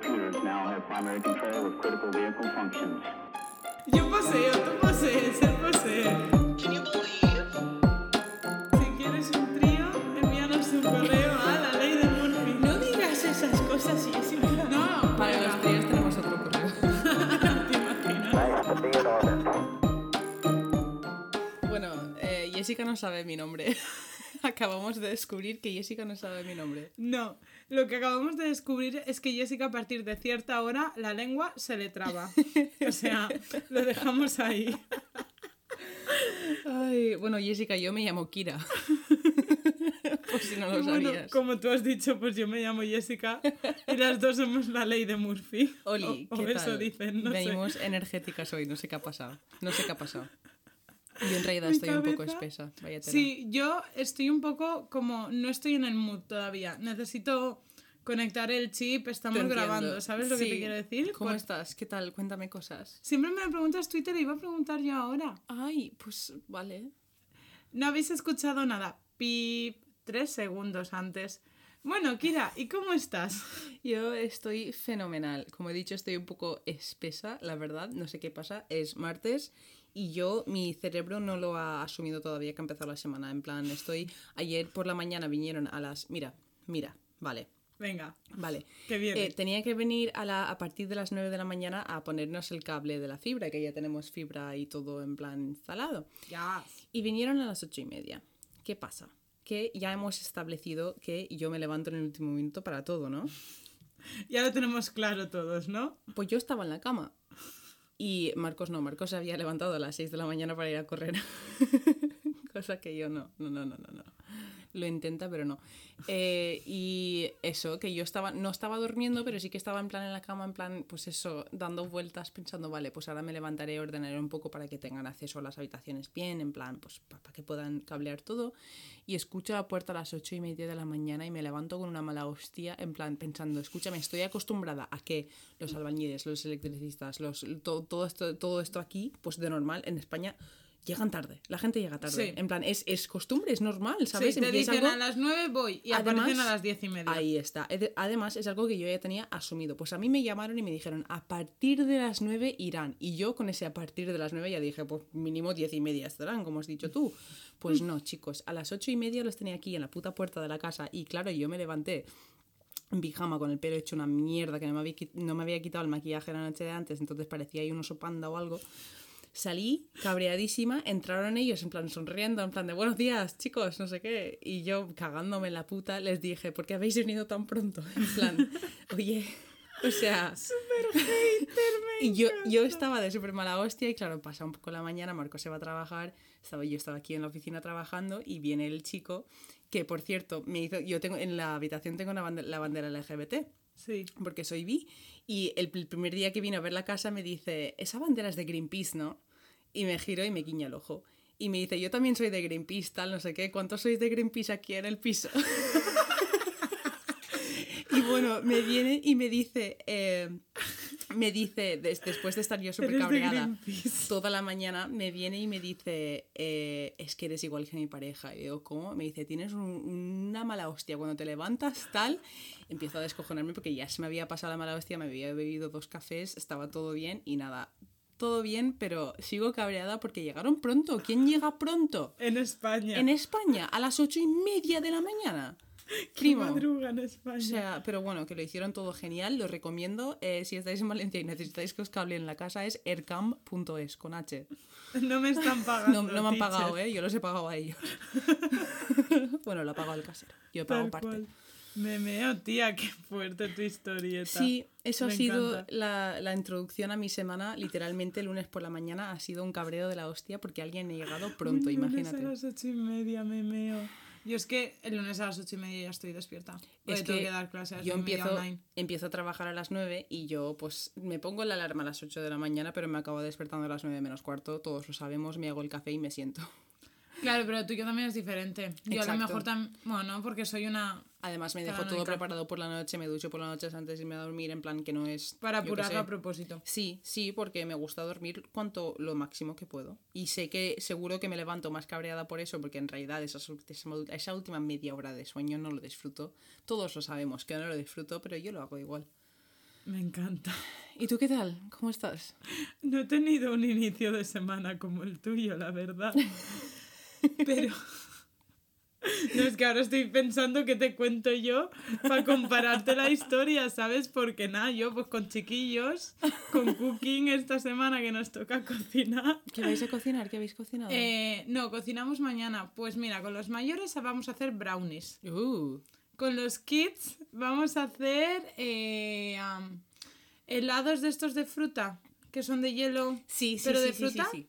computers now have primary control of critical vehicle functions. Yo poseo, tú posees, él posee. Can you believe? Si quieres un trío, envíanos un correo a la ley de Murphy. No digas esas cosas, Jessica. No, Para venga. los tríos tenemos otro correo. ¿Te imaginas? Bueno, eh, Jessica no sabe mi nombre. Acabamos de descubrir que Jessica no sabe mi nombre. No, lo que acabamos de descubrir es que Jessica a partir de cierta hora la lengua se le traba. O sea, lo dejamos ahí. Ay, bueno, Jessica, yo me llamo Kira. Por si no lo bueno, sabías. como tú has dicho, pues yo me llamo Jessica y las dos somos la ley de Murphy. Oli, o, ¿qué o eso tal? dicen, no Venimos sé. energéticas hoy, no sé qué ha pasado. No sé qué ha pasado. Yo en realidad estoy un poco cabeza- espesa. Vaya. Sí, yo estoy un poco como, no estoy en el mood todavía. Necesito conectar el chip, estamos grabando, ¿sabes lo que te quiero decir? ¿Cómo Pues- estás? ¿Qué tal? Cuéntame cosas. Siempre me lo preguntas Twitter y iba a preguntar yo ahora. Ay, pues vale. No habéis escuchado nada. Pip, tres segundos antes. Bueno, Kira, ¿y cómo estás? Yo estoy fenomenal. Como he dicho, estoy un poco espesa, la verdad. No sé qué pasa. Es martes y yo, mi cerebro no lo ha asumido todavía que ha empezado la semana. En plan, estoy. Ayer por la mañana vinieron a las. Mira, mira, vale. Venga, Vale. que viene. Eh, tenía que venir a, la, a partir de las 9 de la mañana a ponernos el cable de la fibra, que ya tenemos fibra y todo en plan instalado. ya. Y vinieron a las ocho y media. ¿Qué pasa? Que ya hemos establecido que yo me levanto en el último minuto para todo, ¿no? Ya lo tenemos claro todos, ¿no? Pues yo estaba en la cama. Y Marcos no, Marcos se había levantado a las 6 de la mañana para ir a correr. Cosa que yo no, no, no, no, no. Lo intenta, pero no. Eh, y eso, que yo estaba, no estaba durmiendo, pero sí que estaba en plan en la cama, en plan, pues eso, dando vueltas, pensando, vale, pues ahora me levantaré, ordenaré un poco para que tengan acceso a las habitaciones bien, en plan, pues para que puedan cablear todo. Y escucho la puerta a las ocho y media de la mañana y me levanto con una mala hostia, en plan, pensando, escúchame, estoy acostumbrada a que los albañiles, los electricistas, los, todo, todo, esto, todo esto aquí, pues de normal, en España. Llegan tarde, la gente llega tarde. Sí. En plan, es, es costumbre, es normal, ¿sabes? Sí, te dicen algo- a las 9 voy y aparecen a las 10 y media. Ahí está. Además, es algo que yo ya tenía asumido. Pues a mí me llamaron y me dijeron, a partir de las 9 irán. Y yo con ese a partir de las 9 ya dije, pues mínimo 10 y media estarán, como has dicho tú. Pues no, chicos, a las 8 y media los tenía aquí en la puta puerta de la casa. Y claro, yo me levanté en pijama con el pelo hecho una mierda, que no me había, no me había quitado el maquillaje la noche de antes, entonces parecía ahí un oso panda o algo. Salí cabreadísima, entraron ellos en plan sonriendo, en plan de buenos días, chicos, no sé qué. Y yo cagándome en la puta les dije, ¿por qué habéis venido tan pronto? En plan, oye, o sea... Y yo, yo estaba de súper mala hostia y claro, pasa un poco la mañana, Marco se va a trabajar, estaba, yo estaba aquí en la oficina trabajando y viene el chico que, por cierto, me hizo, yo tengo en la habitación tengo una bande- la bandera LGBT Sí. porque soy bi y el, primer día que vino a ver la casa me dice, esa bandera es de Greenpeace, ¿no? Y me giro y me guiña el ojo. Y me dice, yo también soy de Greenpeace, tal, no sé qué, ¿cuántos sois de Greenpeace aquí en el piso? y bueno, me viene y me dice, eh, me dice, des- después de estar yo súper cabreada toda la mañana, me viene y me dice, eh, es que eres igual que mi pareja. Y digo, ¿cómo? Me dice, tienes un- una mala hostia. Cuando te levantas, tal, empiezo a descojonarme porque ya se me había pasado la mala hostia, me había bebido dos cafés, estaba todo bien y nada. Todo bien, pero sigo cabreada porque llegaron pronto. ¿Quién llega pronto? En España. En España, a las ocho y media de la mañana. Primo. madruga en España. O sea, pero bueno, que lo hicieron todo genial, lo recomiendo. Eh, si estáis en Valencia y necesitáis que os cable en la casa, es ercam.es con H. no me están pagando. No, no me han teacher. pagado, ¿eh? Yo los he pagado a ellos. bueno, lo ha pagado el casero. Yo he pagado Tal parte. cual. Me meo, tía, qué fuerte tu historieta. Sí, eso Me ha sido la, la introducción a mi semana. Literalmente, el lunes por la mañana ha sido un cabreo de la hostia porque alguien ha llegado pronto, lunes imagínate. a las ocho y media me meo. Yo es que el lunes a las ocho y media ya estoy despierta. Es tengo que dar clases yo nueve empiezo, online. empiezo a trabajar a las 9 y yo pues me pongo la alarma a las 8 de la mañana, pero me acabo despertando a las 9 menos cuarto, todos lo sabemos, me hago el café y me siento. Claro, pero tú y yo también es diferente. Yo a lo Exacto. mejor también. Bueno, porque soy una. Además me dejo todo preparado por la noche, me ducho por la noche antes de irme a dormir, en plan que no es... Para apurarlo a propósito. Sí, sí, porque me gusta dormir cuanto lo máximo que puedo. Y sé que seguro que me levanto más cabreada por eso, porque en realidad esa, esa última media hora de sueño no lo disfruto. Todos lo sabemos que no lo disfruto, pero yo lo hago igual. Me encanta. ¿Y tú qué tal? ¿Cómo estás? No he tenido un inicio de semana como el tuyo, la verdad. Pero... No, es que ahora estoy pensando que te cuento yo para compararte la historia, ¿sabes? Porque nada, yo pues con chiquillos, con cooking esta semana que nos toca cocinar. ¿Qué vais a cocinar? ¿Qué habéis cocinado? Eh, no, cocinamos mañana. Pues mira, con los mayores vamos a hacer brownies. Uh, Con los kids vamos a hacer eh, helados de estos de fruta, que son de hielo, sí, sí, pero sí, de sí, sí, fruta, sí.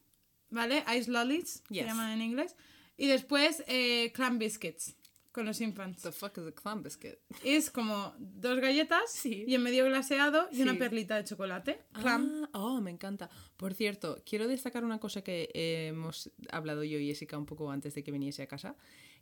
¿vale? Ice lollies, se llaman en inglés. Y después eh, clam biscuits, con los infants. The fuck is a clam biscuit? Es como dos galletas Sí. y en medio glaseado y una perlita de chocolate. Clam. Ah, oh, me encanta. Por cierto, quiero destacar una cosa que eh, hemos hablado yo y Jessica un poco antes de que viniese a casa.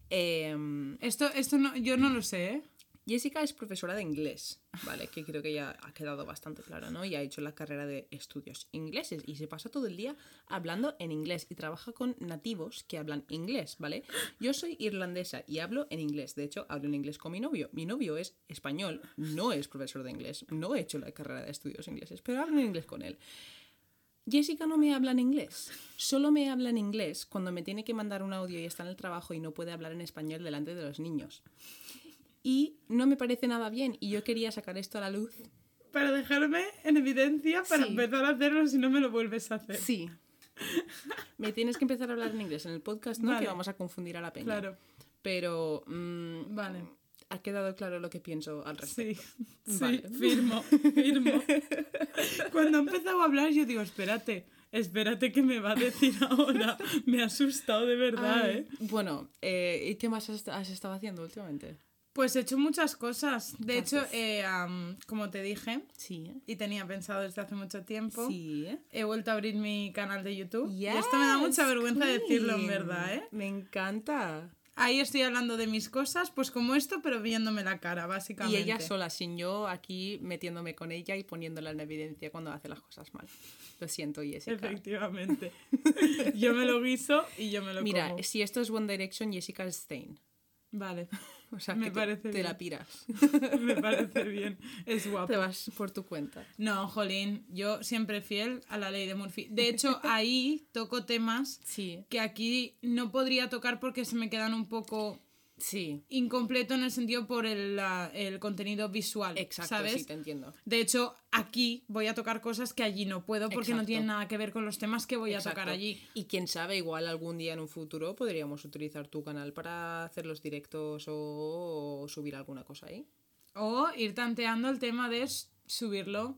Em, Esto, esto no, yo no lo sé, ¿eh? Jessica es profesora de inglés, ¿vale? Que creo que ya ha quedado bastante claro, ¿no? Y ha hecho la carrera de estudios ingleses y se pasa todo el día hablando en inglés y trabaja con nativos que hablan inglés, ¿vale? Yo soy irlandesa y hablo en inglés. De hecho, hablo en inglés con mi novio. Mi novio es español, no es profesor de inglés, no he hecho la carrera de estudios ingleses, pero hablo en inglés con él. Jessica no me habla en inglés. Solo me habla en inglés cuando me tiene que mandar un audio y está en el trabajo y no puede hablar en español delante de los niños. Y no me parece nada bien y yo quería sacar esto a la luz. Para dejarme en evidencia para Sí. empezar a hacerlo si no me lo vuelves a hacer. Sí. Me tienes que empezar a hablar en inglés en el podcast, ¿no? Vale. Que vamos a confundir a la peña. Claro, Pero mm, vale. ha quedado claro lo que pienso al respecto. Sí, sí, Vale. firmo, firmo. Cuando ha empezado a hablar yo digo, espérate, espérate que me va a decir ahora. Me ha asustado de verdad, Ay, ¿eh? Bueno, eh, ¿y qué más has, has estado haciendo últimamente? Pues he hecho muchas cosas. De hecho, eh, am, como te dije, Sí, y tenía pensado desde hace mucho tiempo, Sí, he vuelto a abrir mi canal de YouTube. y esto me da mucha Yes, vergüenza decirlo en verdad, ¿eh? Me encanta. Ahí estoy hablando de mis cosas, pues como esto, pero viéndome la cara, Y básicamente. ella sola, sin yo aquí metiéndome con ella y poniéndola en evidencia cuando hace las cosas mal. Lo siento, Jessica. Efectivamente. yo me lo guiso y yo me lo Mira, como. si esto es One Direction, Jessica es Stain. Vale, O sea, Me que te, parece te bien. la piras. me parece bien. Es guapo. Te vas por tu cuenta. No, Jolín, yo siempre fiel a la ley de Murphy. De hecho, ahí toco temas Sí, que aquí no podría tocar porque se me quedan un poco sí. incompleto en el sentido por el, la- el contenido visual, Exacto, ¿sabes? sí, te entiendo. De hecho, aquí voy a tocar cosas que allí no puedo porque no tienen nada que ver con los temas que voy a tocar allí. Y quién sabe, igual algún día en un futuro podríamos utilizar tu canal para hacer los directos o, o subir alguna cosa ahí. O ir tanteando el tema de subirlo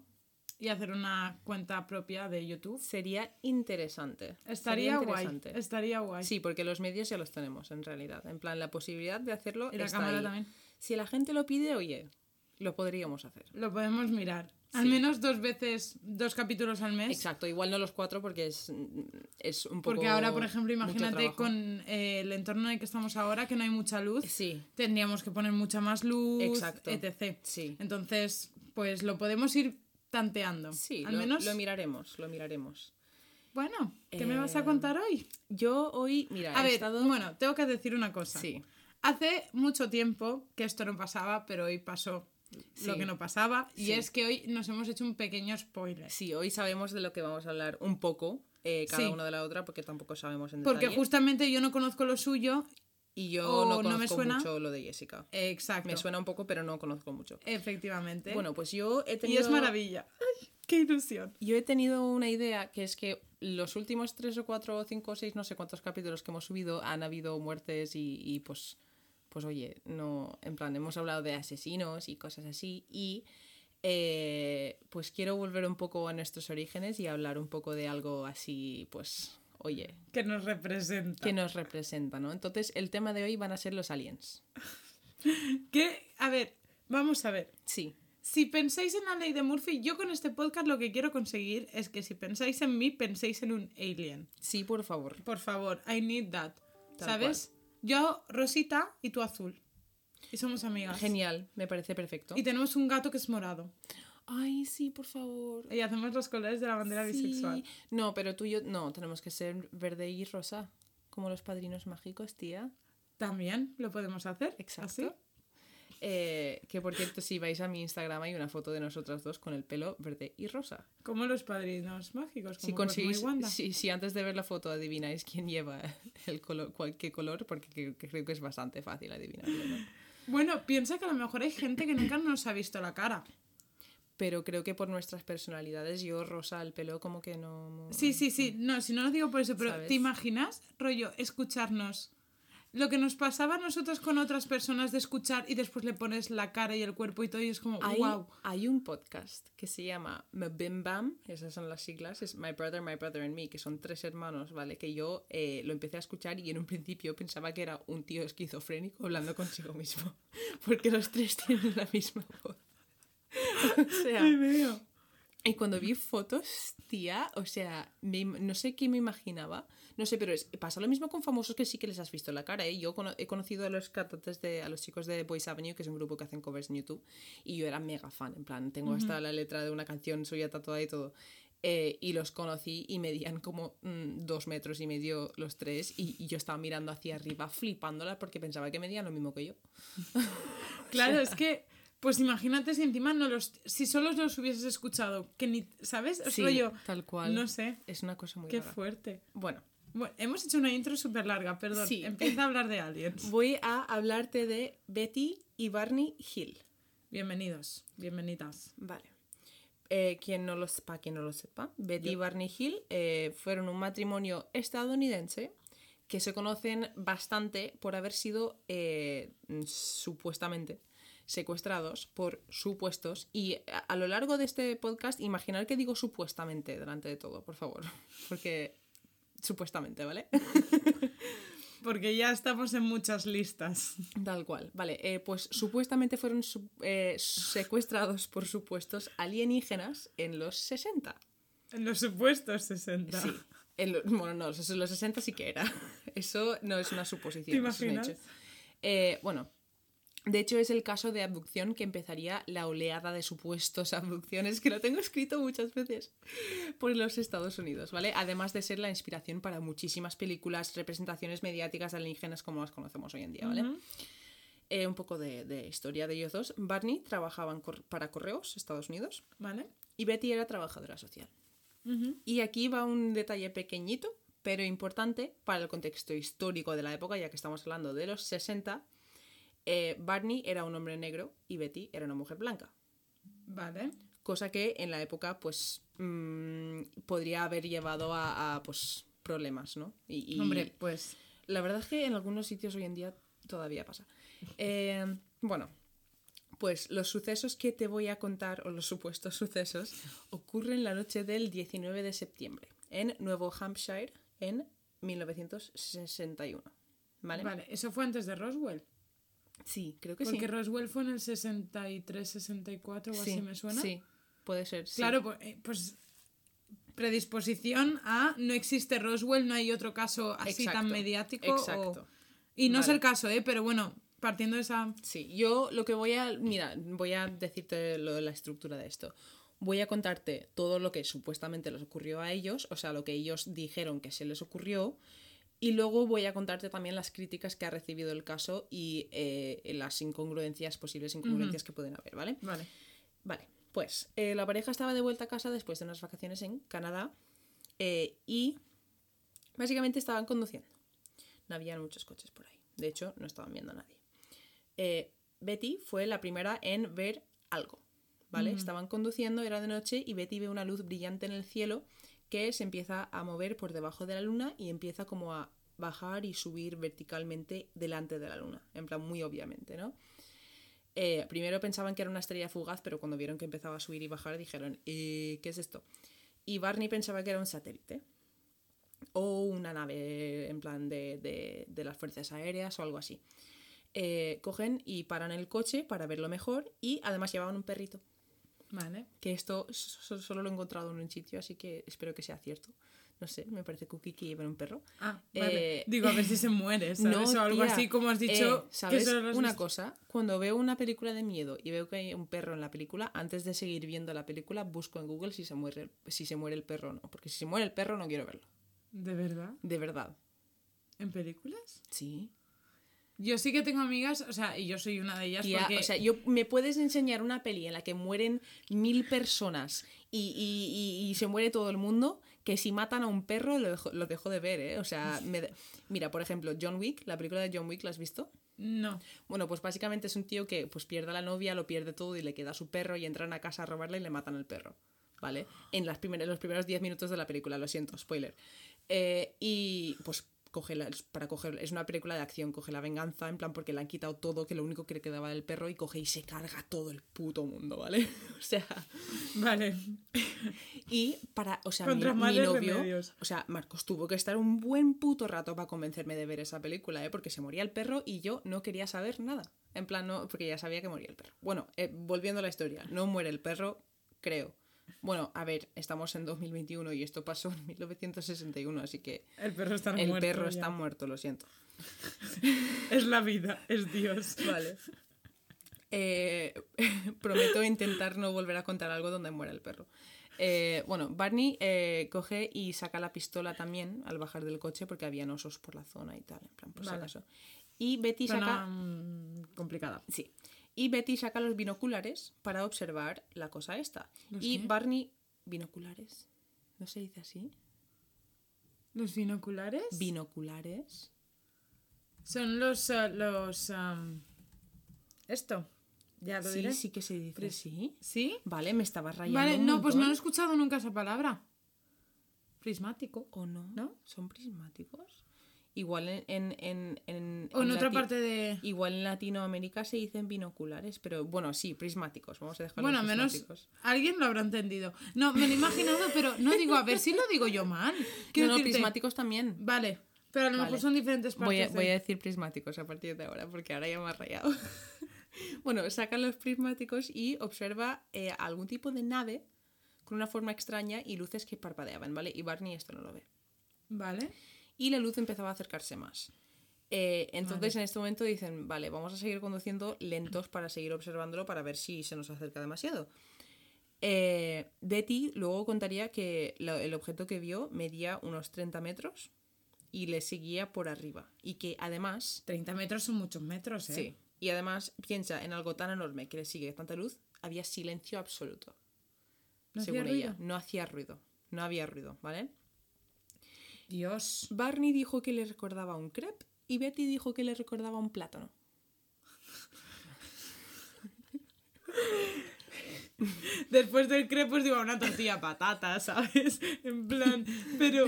y hacer una cuenta propia de YouTube. Sería interesante. Estaría Sería guay. interesante. Estaría guay. Sí, porque los medios ya los tenemos en realidad. En plan, la posibilidad de hacerlo Y la está cámara ahí. también. Si la gente lo pide, oye, lo podríamos hacer. Lo podemos mirar. Al menos dos veces, dos capítulos al mes. Exacto, igual no los cuatro porque es, es un poco. Porque ahora, por ejemplo, imagínate con eh, el entorno en el que estamos ahora, que no hay mucha luz, Sí, tendríamos que poner mucha más luz, Exacto. etc. sí. Entonces, pues lo podemos ir tanteando. Sí, Al lo, menos, lo miraremos, lo miraremos. bueno, ¿qué me vas a Eh, contar hoy? Yo hoy, mira, A he ver, estado. bueno, tengo que decir una cosa. Sí, Hace mucho tiempo que esto no pasaba, pero hoy pasó lo que no pasaba. Y Sí. es que hoy nos hemos hecho un pequeño spoiler. sí, hoy sabemos de lo que vamos a hablar un poco, eh, cada Sí. una de la otra, porque tampoco sabemos en Porque detalle. justamente yo no conozco lo suyo. Y yo no no conozco me suena. mucho lo de Jessica. Exacto. Me suena un poco, pero no conozco mucho. Efectivamente. Bueno, pues yo he y tenido. es maravilla. ¡Ay, qué ilusión! Yo he tenido una idea que es que los últimos tres o cuatro o cinco o seis, no sé cuántos capítulos que hemos subido, han habido muertes y, y, pues, pues oye, no, en plan, hemos hablado de asesinos y cosas así y eh, pues quiero volver un poco a nuestros orígenes y hablar un poco de algo así, pues, oye, Que nos representa. que nos representa, ¿no? Entonces el tema de hoy van a ser los aliens. Que, a ver, vamos a ver. Sí, Si pensáis en la ley de Murphy, yo con este podcast lo que quiero conseguir es que si pensáis en mí, penséis en un alien. sí, por favor. Por favor, I need that. Tal ¿Sabes? Yo rosita y tú azul. Y somos amigas. Genial, me parece perfecto. Y tenemos un gato que es morado. Ay, sí, por favor. Y hacemos los colores de la bandera Sí. bisexual. No, pero tú y yo, no, tenemos que ser verde y rosa, como los padrinos mágicos, tía. También lo podemos hacer. Exacto. ¿Así? Eh, que por cierto, si vais a mi Instagram hay una foto de nosotras dos con el pelo verde y rosa. Como los padrinos mágicos. Si como Cosmo y conseguís, Wanda. si, si antes de ver la foto adivináis quién lleva el color, cuál, qué color, porque creo, que creo que es bastante fácil adivinarlo, ¿no? Bueno, piensa que a lo mejor hay gente que nunca nos ha visto la cara. Pero creo que por nuestras personalidades, yo rosa el pelo como que no... Sí, sí, sí. No, si no lo digo por eso, pero ¿Sabes? ¿te imaginas, rollo, escucharnos? Lo que nos pasaba a nosotros con otras personas de escuchar y después le pones la cara y el cuerpo y todo y es como, Hay, wow. hay un podcast que se llama Bim Bam, esas son las siglas, es My Brother, My Brother and Me, que son tres hermanos, ¿vale? Que yo eh, lo empecé a escuchar y en un principio pensaba que era un tío esquizofrénico hablando consigo mismo, porque los tres tienen la misma voz. o sea, veo. y cuando vi fotos, tía, o sea, me no sé qué me imaginaba. No sé, pero es- pasa lo mismo con famosos que sí que les has visto la cara, ¿eh? Yo cono- he conocido a los cantantes de, a los chicos de Boys Avenue, que es un grupo que hacen covers en YouTube, y yo era mega fan, en plan, tengo hasta la letra de una canción suya tatuada y todo. Eh, y los conocí y medían como mm, dos metros y medio los tres, y, y yo estaba mirando hacia arriba flipándola porque pensaba que medían lo mismo que yo. Claro, es que, pues imagínate si encima no los. Si solo los hubieses escuchado, que ni. ¿Sabes? Es rollo. tal cual. No sé. Es una cosa muy Qué rara. fuerte. Bueno, Bueno, hemos hecho una intro súper larga, perdón. Sí. Empieza a hablar de aliens. voy a hablarte de Betty y Barney Hill. Bienvenidos, bienvenidas. Vale. Eh, quien no lo sepa, quien no lo sepa, Betty y. Barney Hill eh, fueron un matrimonio estadounidense que se conocen bastante por haber sido eh, supuestamente secuestrados por supuestos y a, a lo largo de este podcast imaginar que digo supuestamente delante de todo, por favor, porque supuestamente, ¿vale? Porque ya estamos en muchas listas. Tal cual. Vale, eh, pues supuestamente fueron su- eh, secuestrados por supuestos alienígenas en los 60. En los supuestos 60. Sí. En lo- bueno, no, los, los 60 sí que era. Eso no es una suposición. ¿Te es un hecho. Eh, bueno, de hecho es el caso de abducción que empezaría la oleada de supuestos abducciones, que lo tengo escrito muchas veces, por los Estados Unidos, ¿vale? Además de ser la inspiración para muchísimas películas, representaciones mediáticas alienígenas como las conocemos hoy en día, ¿vale? Eh, un poco de, de historia de ellos dos. Barney trabajaba cor- para Correos, Estados Unidos, ¿Vale? y Betty era trabajadora social. Y aquí va un detalle pequeñito, pero importante para el contexto histórico de la época, ya que estamos hablando de los 60. Eh, Barney era un hombre negro y Betty era una mujer blanca. Vale. Cosa que en la época, pues, mm, podría haber llevado a, a, pues, problemas, ¿no? Y, y Hombre, pues. la verdad es que en algunos sitios hoy en día todavía pasa. Eh, bueno, pues los sucesos que te voy a contar, o los supuestos sucesos, ocurren la noche del 19 de septiembre en Nuevo Hampshire en 1961. ¿Vale? Vale, eso fue antes de Roswell. Sí, creo que Porque sí. Roswell fue en el 63, 64 o sí, así me suena. Sí, puede ser. sí. Claro, pues, eh, pues predisposición a no existe Roswell, no hay otro caso así tan Exacto, mediático. o- Exacto. Y no es el caso, ¿eh? Pero bueno, partiendo de esa... Sí, yo lo que voy a. Mira, voy a decirte lo de la estructura de esto. Voy a contarte todo lo que supuestamente les ocurrió a ellos, o sea, lo que ellos dijeron que se les ocurrió, y luego voy a contarte también las críticas que ha recibido el caso y eh, las incongruencias, posibles incongruencias que pueden haber, ¿vale? Vale. Vale, pues eh, la pareja estaba de vuelta a casa después de unas vacaciones en Canadá eh, y básicamente estaban conduciendo. No había muchos coches por ahí. De hecho, no estaban viendo a nadie. Betty fue la primera en ver algo. ¿Vale? Estaban conduciendo, era de noche y Betty ve una luz brillante en el cielo que se empieza a mover por debajo de la luna y empieza como a bajar y subir verticalmente delante de la luna. En plan, muy obviamente, ¿no? Eh, primero pensaban que era una estrella fugaz, pero cuando vieron que empezaba a subir y bajar dijeron, "Eh, ¿qué es esto? Y Barney pensaba que era un satélite o una nave en plan de, de- de las fuerzas aéreas o algo así. Eh, cogen y paran el coche para verlo mejor y además llevaban un perrito. Vale. Que esto so- solo lo he encontrado en un sitio, así que espero que sea cierto. No sé, me parece cookie que lleven un perro. Ah, vale. Eh, Digo, a ver si se muere, ¿sabes? o algo tía, así como has dicho. eh, ¿Sabes que lo has una cosa? Cuando veo una película de miedo y veo que hay un perro en la película, antes de seguir viendo la película, busco en Google si se muere, el- si se muere el perro o no. Porque si se muere el perro, no quiero verlo. ¿De verdad? De verdad. ¿En películas? Sí. Yo sí que tengo amigas, o sea, y yo soy una de ellas Tía, porque... O sea, yo, me puedes enseñar una peli en la que mueren mil personas y, y- y- y se muere todo el mundo, que si matan a un perro lo dejo, lo dejo de ver, ¿eh? O sea, me de- mira, por ejemplo, John Wick, la película de John Wick, ¿la has visto? No. Bueno, pues básicamente es un tío que pues pierde a la novia, lo pierde todo y le queda su perro y entran a casa a robarle y le matan al perro. ¿Vale? En, las primeras, los primeros 10 minutos de la película, lo siento, spoiler. Eh, y pues coge la, para coger, es una película de acción, coge la venganza, en plan porque le han quitado todo, que lo único que le quedaba del perro, y coge y se carga todo el puto mundo, ¿vale? O sea, Vale. y para, o sea, mi, novio, remedios. o sea, Marcos tuvo que estar un buen puto rato para convencerme de ver esa película, ¿eh? Porque se moría el perro y yo no quería saber nada. En plan, no, porque ya sabía que moría el perro. Bueno, eh, volviendo a la historia, no muere el perro, creo. Bueno, a ver, estamos en 2021 y esto pasó en 1961, así que El perro está el muerto. perro ya. está muerto, lo siento. Es la vida, es Dios. Vale. Eh, prometo intentar no volver a contar algo donde muera el perro. Eh, bueno, Barney eh, coge y saca la pistola también al bajar del coche porque habían osos por la zona y tal, en plan, por si acaso. Y Betty Zona, saca... mm, complicada. Sí. Y Betty saca los binoculares para observar la cosa esta. ¿Los y qué? Barney... ¿Binoculares? ¿No se dice así? ¿Los binoculares? ¿Binoculares? Son los... ah, los am, Esto. Ya lo Sí, diré. sí que se dice Pris- así. ¿Sí? Vale, me estaba rayando Vale, un no, pues no he escuchado nunca esa palabra. Prismático. ¿O no? ¿No? ¿Son prismáticos? Igual en... en, en, en- O en otra parte de... Igual en Latinoamérica se dicen binoculares, pero bueno, sí, prismáticos. Vamos a dejarlo Bueno, menos alguien lo habrá entendido. No, me lo he imaginado, pero no digo, a ver si lo digo yo mal. No, Quiero no, decirte- prismáticos también. Vale, pero a lo mejor son diferentes partes. Voy a, de- voy a decir prismáticos a partir de ahora, porque ahora ya me ha rayado. bueno, saca los prismáticos y observa eh, algún tipo de nave con una forma extraña y luces que parpadeaban, ¿vale? Y Barney esto no lo ve. Vale. Y la luz empezaba a acercarse más. Eh, entonces en este momento dicen, vale, vamos a seguir conduciendo lentos para seguir observándolo para ver si se nos acerca demasiado. Eh, Betty luego contaría que lo- el objeto que vio medía unos 30 metros y le seguía por arriba. Y que además, 30 metros son muchos metros, ¿eh? sí, y además piensa en algo tan enorme que le sigue tanta luz, había silencio absoluto. ¿No según ella, ruido? no hacía ruido, no había ruido, ¿vale? Dios. Barney dijo que le recordaba un crepe y Betty dijo que le recordaba un plátano. Después del crepe, pues digo, una tortilla patata, ¿sabes? En plan, pero,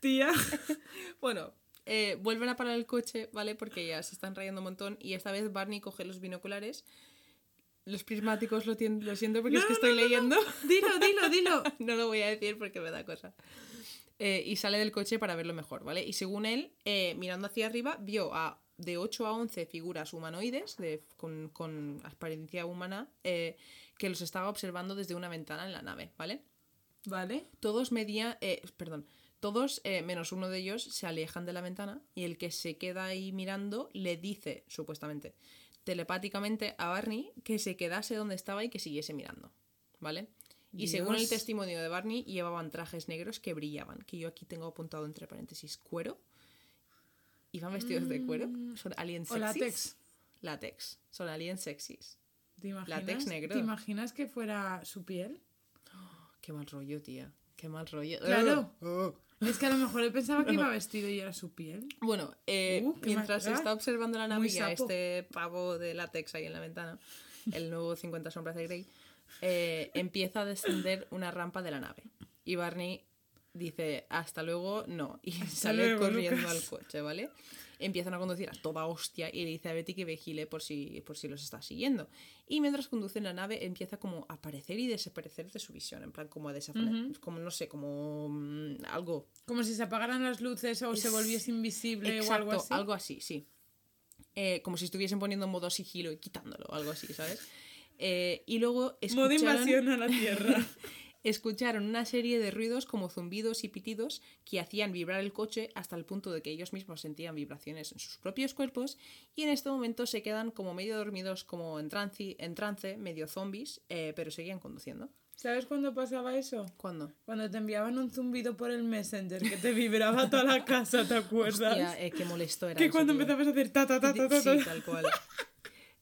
tía. Bueno, eh, vuelven a parar el coche, ¿vale? Porque ya se están rayando un montón y esta vez Barney coge los binoculares. Los prismáticos lo, lo siento porque es que estoy leyendo. Dilo, dilo, dilo. no lo voy a decir porque me da cosa. Eh, y sale del coche para verlo mejor, ¿vale? Y según él, eh, mirando hacia arriba, vio a de 8 a 11 figuras humanoides de, con, con apariencia humana eh, que los estaba observando desde una ventana en la nave, ¿vale? Vale. Todos medían, eh, perdón, todos eh, menos uno de ellos se alejan de la ventana y el que se queda ahí mirando le dice, supuestamente, telepáticamente a Barney que se quedase donde estaba y que siguiese mirando, ¿vale? Y según el testimonio de Barney, llevaban trajes negros que brillaban, que yo aquí tengo apuntado entre paréntesis cuero. Iban vestidos de cuero. Son aliens O sexys. látex. Látex. Son aliens sexys. ¿Te imaginas, Látex negro. ¿Te imaginas que fuera su piel? Qué mal rollo, tía. Qué mal rollo. Claro. Ugh. Es que a lo mejor él pensaba que iba vestido y era su piel. Bueno, eh, Uh, mientras está observando la Muy nave y a sapo. este pavo de látex ahí en la ventana, el nuevo 50 sombras de Grey, eh, empieza a descender una rampa de la nave. Y Barney dice, hasta luego, no. Y sale luego, corriendo Lucas. al coche, ¿vale? Empiezan a conducir a toda hostia y le dice a Betty que vigile por si, por si los está siguiendo. Y mientras conducen la nave empieza como a aparecer y desaparecer de su visión, en plan como a desaparecer, como no sé, como mm, algo Como si se apagaran las luces o se Es- volviese invisible Exacto, o algo así. sí. Eh, como si estuviesen poniendo en modo sigilo y quitándolo, algo así, ¿sabes? Eh, y luego Modo escucharon, invasión a la Tierra. escucharon una serie de ruidos como zumbidos y pitidos que hacían vibrar el coche hasta el punto de que ellos mismos sentían vibraciones en sus propios cuerpos y en este momento se quedan como medio dormidos, como en trance, en trance medio zombies, eh, pero seguían conduciendo. ¿Sabes cuándo pasaba eso? ¿Cuándo? Cuando te enviaban un zumbido por el Messenger que te vibraba toda la casa, ¿te acuerdas? Hostia, eh, qué molesto era que eso, cuando tío. empezabas a hacer ta ta ta ta ta, Sí, ta. tal cual.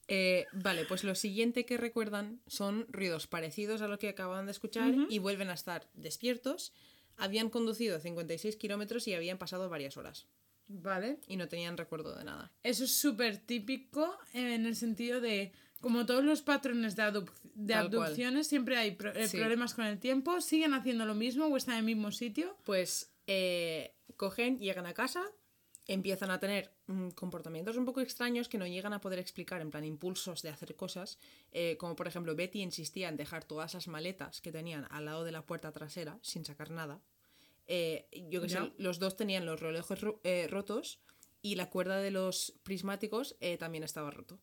Eh, vale, pues lo siguiente que recuerdan son ruidos parecidos a lo que acababan de escuchar y vuelven a estar despiertos. Habían conducido 56 kilómetros y habían pasado varias horas Vale. y no tenían recuerdo de nada. Eso es súper típico en el sentido de, como todos los patrones de, abduc- de cual. abducciones, siempre hay pro- eh, Sí. problemas con el tiempo, siguen haciendo lo mismo o están en el mismo sitio. Pues eh, cogen, llegan a casa, empiezan a tener mm, comportamientos un poco extraños que no llegan a poder explicar, en plan impulsos de hacer cosas, eh, como por ejemplo Betty insistía en dejar todas las maletas que tenían al lado de la puerta trasera sin sacar nada. Eh, yo que sé, los dos tenían los relojes ro- eh, rotos y la cuerda de los prismáticos también estaba roto.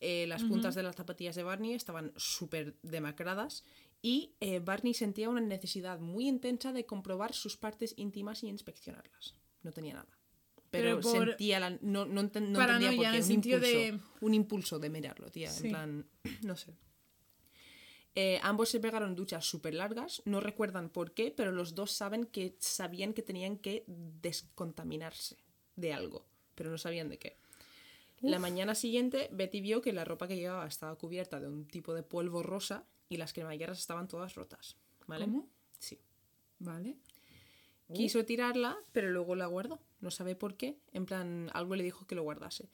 Las puntas de las zapatillas de Barney estaban súper demacradas y Barney sentía una necesidad muy intensa de comprobar sus partes íntimas y inspeccionarlas. No tenía nada. Pero, Pero por- sentía la... No, no, enten- no Paranoia, entendía por qué. Un impulso, de- un impulso de mirarlo, tía. Sí. En plan, no sé. Eh, ambos se pegaron duchas súper largas, no recuerdan por qué, pero los dos saben que sabían que tenían que descontaminarse de algo, pero no sabían de qué. La mañana siguiente, Betty vio que la ropa que llevaba estaba cubierta de un tipo de polvo rosa y las cremalleras estaban todas rotas. ¿Vale? ¿Cómo? Sí. Vale. Quiso tirarla, pero luego la guardó. No sabe por qué. En plan, algo le dijo que lo guardase.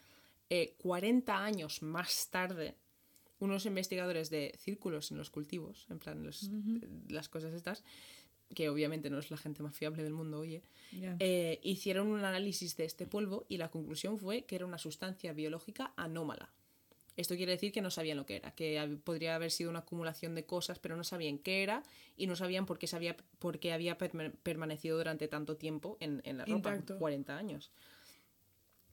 Eh, 40 años más tarde, unos investigadores de círculos en los cultivos, en plan los- las cosas estas, que obviamente no es la gente más fiable del mundo, oye, eh, hicieron un análisis de este polvo y la conclusión fue que era una sustancia biológica anómala. Esto quiere decir que no sabían lo que era, que podría haber sido una acumulación de cosas, pero no sabían qué era y no sabían por qué, se había, por qué había perma- permanecido durante tanto tiempo en, en la ropa, Intacto. 40 años.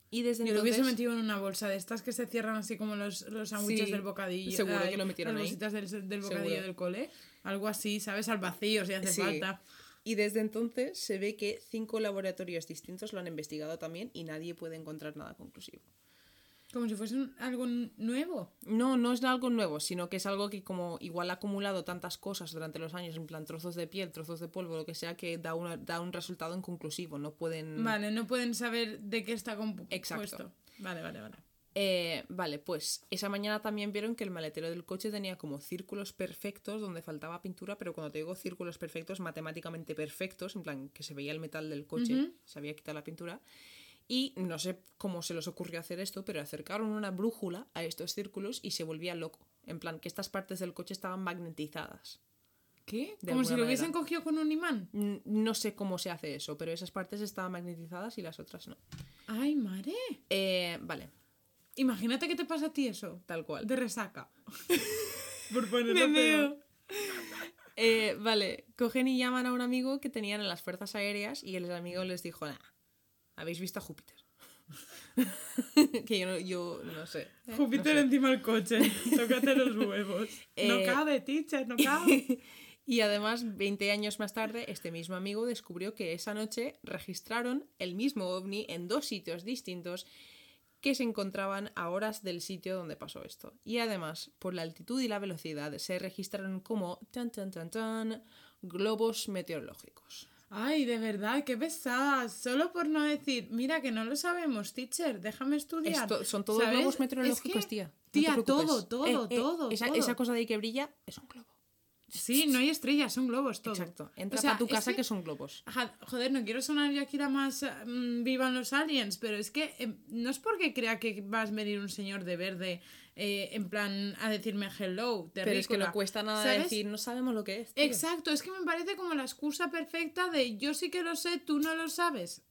Y desde Yo lo hubiese metido en una bolsa de estas que se cierran así como los, los sándwiches Sí, del bocadillo. seguro ay, que lo metieron las ahí. bolsitas del, del bocadillo Seguro. del cole. Algo así, ¿sabes? Al vacío, si hace Sí. falta. Y desde entonces se ve que cinco laboratorios distintos lo han investigado también y nadie puede encontrar nada conclusivo. Como si fuese un- algo nuevo. No, no es algo nuevo, sino que es algo que como igual ha acumulado tantas cosas durante los años, en plan trozos de piel, trozos de polvo, lo que sea, que da, una, da un resultado inconclusivo. No pueden... Vale, no pueden saber de qué está compuesto. Exacto. Vale, vale, vale. Eh, vale, pues esa mañana también vieron que el maletero del coche tenía como círculos perfectos donde faltaba pintura, pero cuando te digo círculos perfectos, matemáticamente perfectos, en plan que se veía el metal del coche, se había quitado la pintura. Y no sé cómo se les ocurrió hacer esto, pero acercaron una brújula a estos círculos y se volvía loco. En plan, que estas partes del coche estaban magnetizadas. ¿Qué? De Como si lo hubiesen cogido con un imán. No sé cómo se hace eso, pero esas partes estaban magnetizadas y las otras no. Ay, madre. Eh, vale, Imagínate que te pasa a ti eso. tal cual. De resaca. Por ponerlo Me peor. Eh, vale, cogen y llaman a un amigo que tenían en las fuerzas aéreas y el amigo les dijo, ¿habéis visto a Júpiter? que yo no, yo no sé. eh, Júpiter no sé. encima del coche. Tócate los huevos. no Eh, cabe, teacher, no cabe. Y además, 20 años más tarde, este mismo amigo descubrió que esa noche registraron el mismo ovni en dos sitios distintos que se encontraban a horas del sitio donde pasó esto. Y además, por la altitud y la velocidad, se registraron como tan tan tan tan globos meteorológicos. Ay, de verdad, qué pesadas. Solo por no decir, mira que no lo sabemos, teacher, déjame estudiar. Esto- son todos ¿Sabes? globos Es meteorológicos, que, tía. No Tía, todo, todo, Eh, eh, todo, esa, todo. esa cosa de ahí que brilla es un globo. Sí, no hay estrellas, son globos todo. Exacto. Entra O sea, para tu casa que- que... son globos. Joder, no quiero sonar yo aquí la más mm, vivan los aliens, pero es que eh, no es porque crea que vas a venir un señor de verde eh, en plan a decirme hello. Pero es que no cuesta nada ¿sabes? decir, no sabemos lo que es. tío". Exacto, es que me parece como la excusa perfecta de yo sí que lo sé, tú no lo sabes.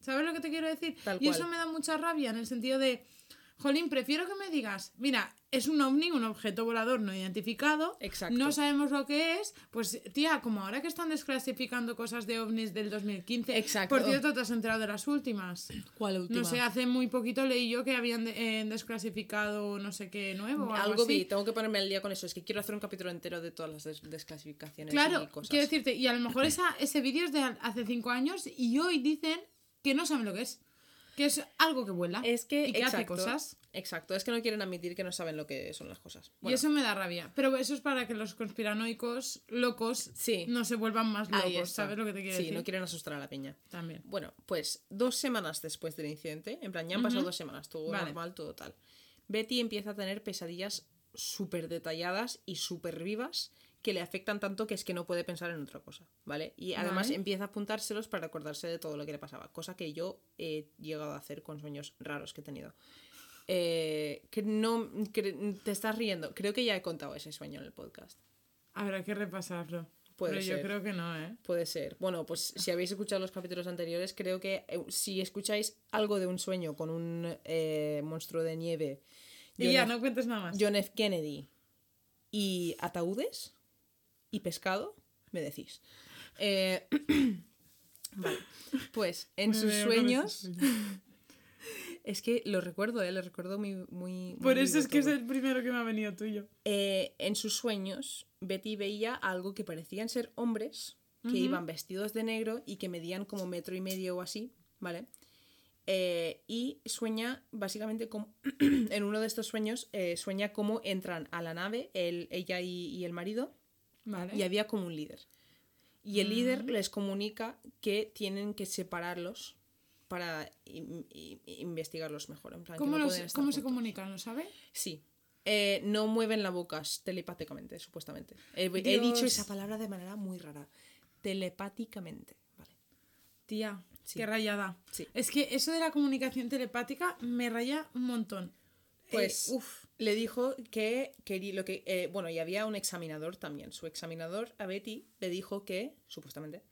¿Sabes lo que te quiero decir? Tal y cual. eso me da mucha rabia en el sentido de, Jolín, prefiero que me digas, mira, es un ovni, un objeto volador no identificado, Exacto. no sabemos lo que es, pues tía, como ahora que están desclasificando cosas de ovnis del 2015, Exacto. por cierto, te has enterado de las últimas. ¿Cuál última? No sé, hace muy poquito leí yo que habían eh, desclasificado no sé qué nuevo. o Algo así. vi, tengo que ponerme al día con eso. Es que quiero hacer un capítulo entero de todas las des- desclasificaciones Claro, y cosas. quiero decirte, y a lo mejor esa, ese vídeo es de hace cinco años y hoy dicen que no saben lo que es. Que es algo que vuela. Es que, y que hace exacto, cosas. Exacto, es que no quieren admitir que no saben lo que son las cosas. Y eso me da rabia. Pero eso es para que los conspiranoicos locos Sí. no se vuelvan más locos. ¿Sabes lo que te quiero Sí, decir? no quieren asustar a la peña. También. Bueno, pues dos semanas después del incidente, en plan, ya han pasado dos semanas, todo Vale. normal, todo tal. Betty empieza a tener pesadillas súper detalladas y súper vivas que le afectan tanto que es que no puede pensar en otra cosa, ¿vale? Y además Vale. empieza a apuntárselos para acordarse de todo lo que le pasaba, cosa que yo he llegado a hacer con sueños raros que he tenido. Eh, que no que te estás riendo. Creo que ya he contado ese sueño en el podcast. Habrá que repasarlo. Puede Pero ser. yo creo que no, ¿eh? Puede ser. Bueno, pues si habéis escuchado los capítulos anteriores, creo que eh, si escucháis algo de un sueño con un eh, monstruo de nieve, Y ya, F. no cuentes nada más. John F. Kennedy y ataúdes y pescado, me decís. Eh, vale, pues en Me sus con sueños, es que lo recuerdo, ¿eh? lo recuerdo muy, muy, muy Por eso es que es el primero que me ha venido tuyo. Eh, en sus sueños, Betty veía algo que parecían ser hombres que iban vestidos de negro y que medían como metro y medio o así, ¿vale? Eh, y sueña básicamente como en uno de estos sueños eh, sueña cómo entran a la nave él, ella y, y el marido Vale. y había como un líder y el líder les comunica que tienen que separarlos para in- in- investigarlos mejor en plan, ¿Cómo, no los- ¿cómo se comunican? ¿Lo sabe? Sí. Eh, no mueven la boca telepáticamente, supuestamente. He, he dicho esa palabra de manera muy rara. Telepáticamente. Vale. Tía, Sí. qué rayada. Sí. Es que eso de la comunicación telepática me raya un montón. Pues Eh, uf, le dijo que quería lo que. eh, bueno, y había un examinador también. Su examinador a Betty le dijo que, supuestamente,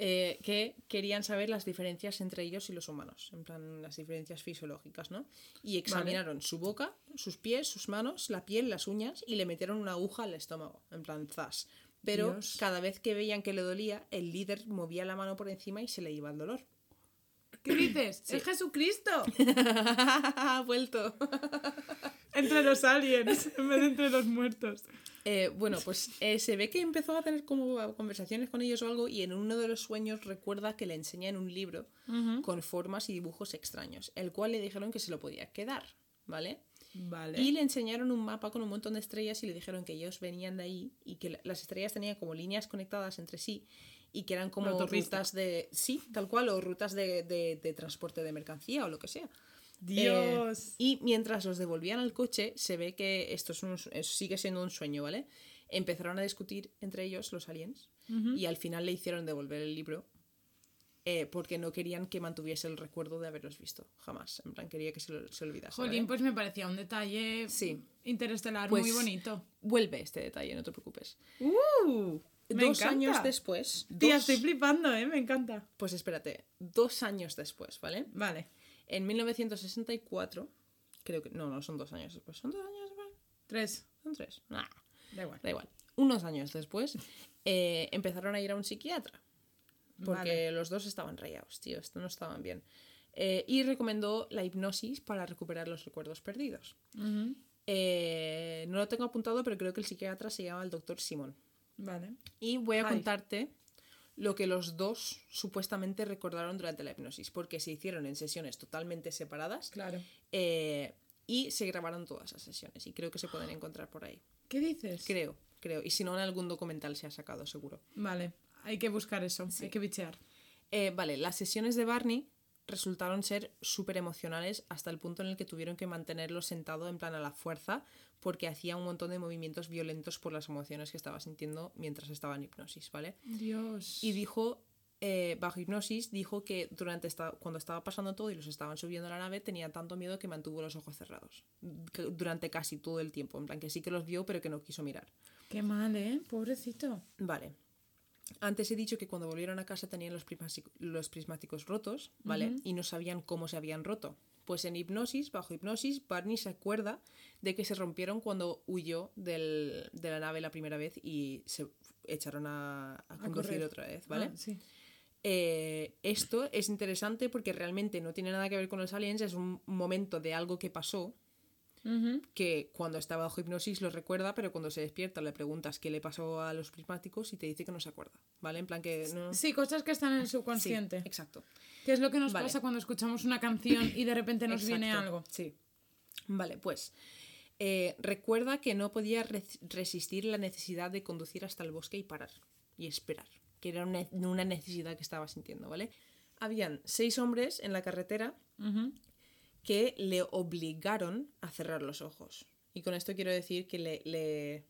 eh, que querían saber las diferencias entre ellos y los humanos. En plan, las diferencias fisiológicas, ¿no? Y examinaron su boca, sus pies, sus manos, la piel, las uñas y le metieron una aguja al estómago. En plan, zas. Pero Dios. cada vez que veían que le dolía, el líder movía la mano por encima y se le iba el dolor. ¿Qué dices? ¡Es Jesucristo! ha vuelto. entre los aliens, en vez de entre los muertos. Eh, bueno, pues eh, se ve que empezó a tener como conversaciones con ellos o algo y en uno de los sueños recuerda que le enseñan un libro con formas y dibujos extraños, el cual le dijeron que se lo podía quedar, ¿vale? Vale. Y le enseñaron un mapa con un montón de estrellas y le dijeron que ellos venían de ahí y que la- las estrellas tenían como líneas conectadas entre sí y que eran como rutas de... Sí, tal cual, o rutas de, de- de transporte de mercancía o lo que sea. Dios. Eh, y mientras los devolvían al coche, se ve que esto es un es- sigue siendo un sueño, ¿vale? Empezaron a discutir entre ellos los aliens y al final le hicieron devolver el libro eh, porque no querían que mantuviese el recuerdo de haberlos visto, jamás. En plan, quería que se, lo- se olvidase. Jolín, ¿vale? pues me parecía un detalle Sí. interestelar Pues- muy bonito. Vuelve este detalle, no te preocupes. ¡Uh! Me dos encanta. años después. Tía, dos- estoy flipando, ¿eh? Me encanta. Pues espérate, dos años después, ¿vale? Vale. En 1964, creo que. No, no son dos años después. ¿Son dos años después? Tres. Son tres. Nah. Da igual. Da igual. Unos años después, eh, empezaron a ir a un psiquiatra. Porque Vale. los dos estaban rayados, tío. Esto no estaban bien. Eh, y recomendó la hipnosis para recuperar los recuerdos perdidos. Eh, no lo tengo apuntado, pero creo que el psiquiatra se llama el doctor Simón. Vale. Y voy a Ay. contarte lo que los dos supuestamente recordaron durante la hipnosis, porque se hicieron en sesiones totalmente separadas Claro. eh, y se grabaron todas las sesiones. Y creo que se pueden encontrar por ahí. ¿Qué dices? Creo, creo. Y si no, en algún documental se ha sacado, seguro. Vale. Hay que buscar eso. Hay que bichear. Eh, vale, las sesiones de Barney resultaron ser súper emocionales hasta el punto en el que tuvieron que mantenerlo sentado en plan a la fuerza porque hacía un montón de movimientos violentos por las emociones que estaba sintiendo mientras estaba en hipnosis, ¿vale? Dios. Y dijo, eh, bajo hipnosis, dijo que durante esta, cuando estaba pasando todo y los estaban subiendo a la nave, tenía tanto miedo que mantuvo los ojos cerrados durante casi todo el tiempo. En plan, que sí que los vio, pero que no quiso mirar. Qué mal, ¿eh? Pobrecito. Vale. Antes he dicho que cuando volvieron a casa tenían los, prismático- los prismáticos rotos, ¿vale? Y no sabían cómo se habían roto. Pues en hipnosis, bajo hipnosis, Barney se acuerda de que se rompieron cuando huyó del- de la nave la primera vez y se echaron a, a conducir correr. otra vez, ¿vale? Ah, sí. Eh, esto es interesante porque realmente no tiene nada que ver con los aliens, es un momento de algo que pasó Que cuando está bajo hipnosis lo recuerda, pero cuando se despierta le preguntas qué le pasó a los prismáticos y te dice que no se acuerda, ¿vale? En plan que no... Sí, cosas que están en el Sí, subconsciente. exacto. que es lo que nos Vale. pasa cuando escuchamos una canción y de repente nos viene algo. Sí. Vale, pues eh, recuerda que no podía re- resistir la necesidad de conducir hasta el bosque y parar y esperar, que era una, una necesidad que estaba sintiendo, ¿vale? Habían seis hombres en la carretera. Que le obligaron a cerrar los ojos. Y con esto quiero decir que le, le-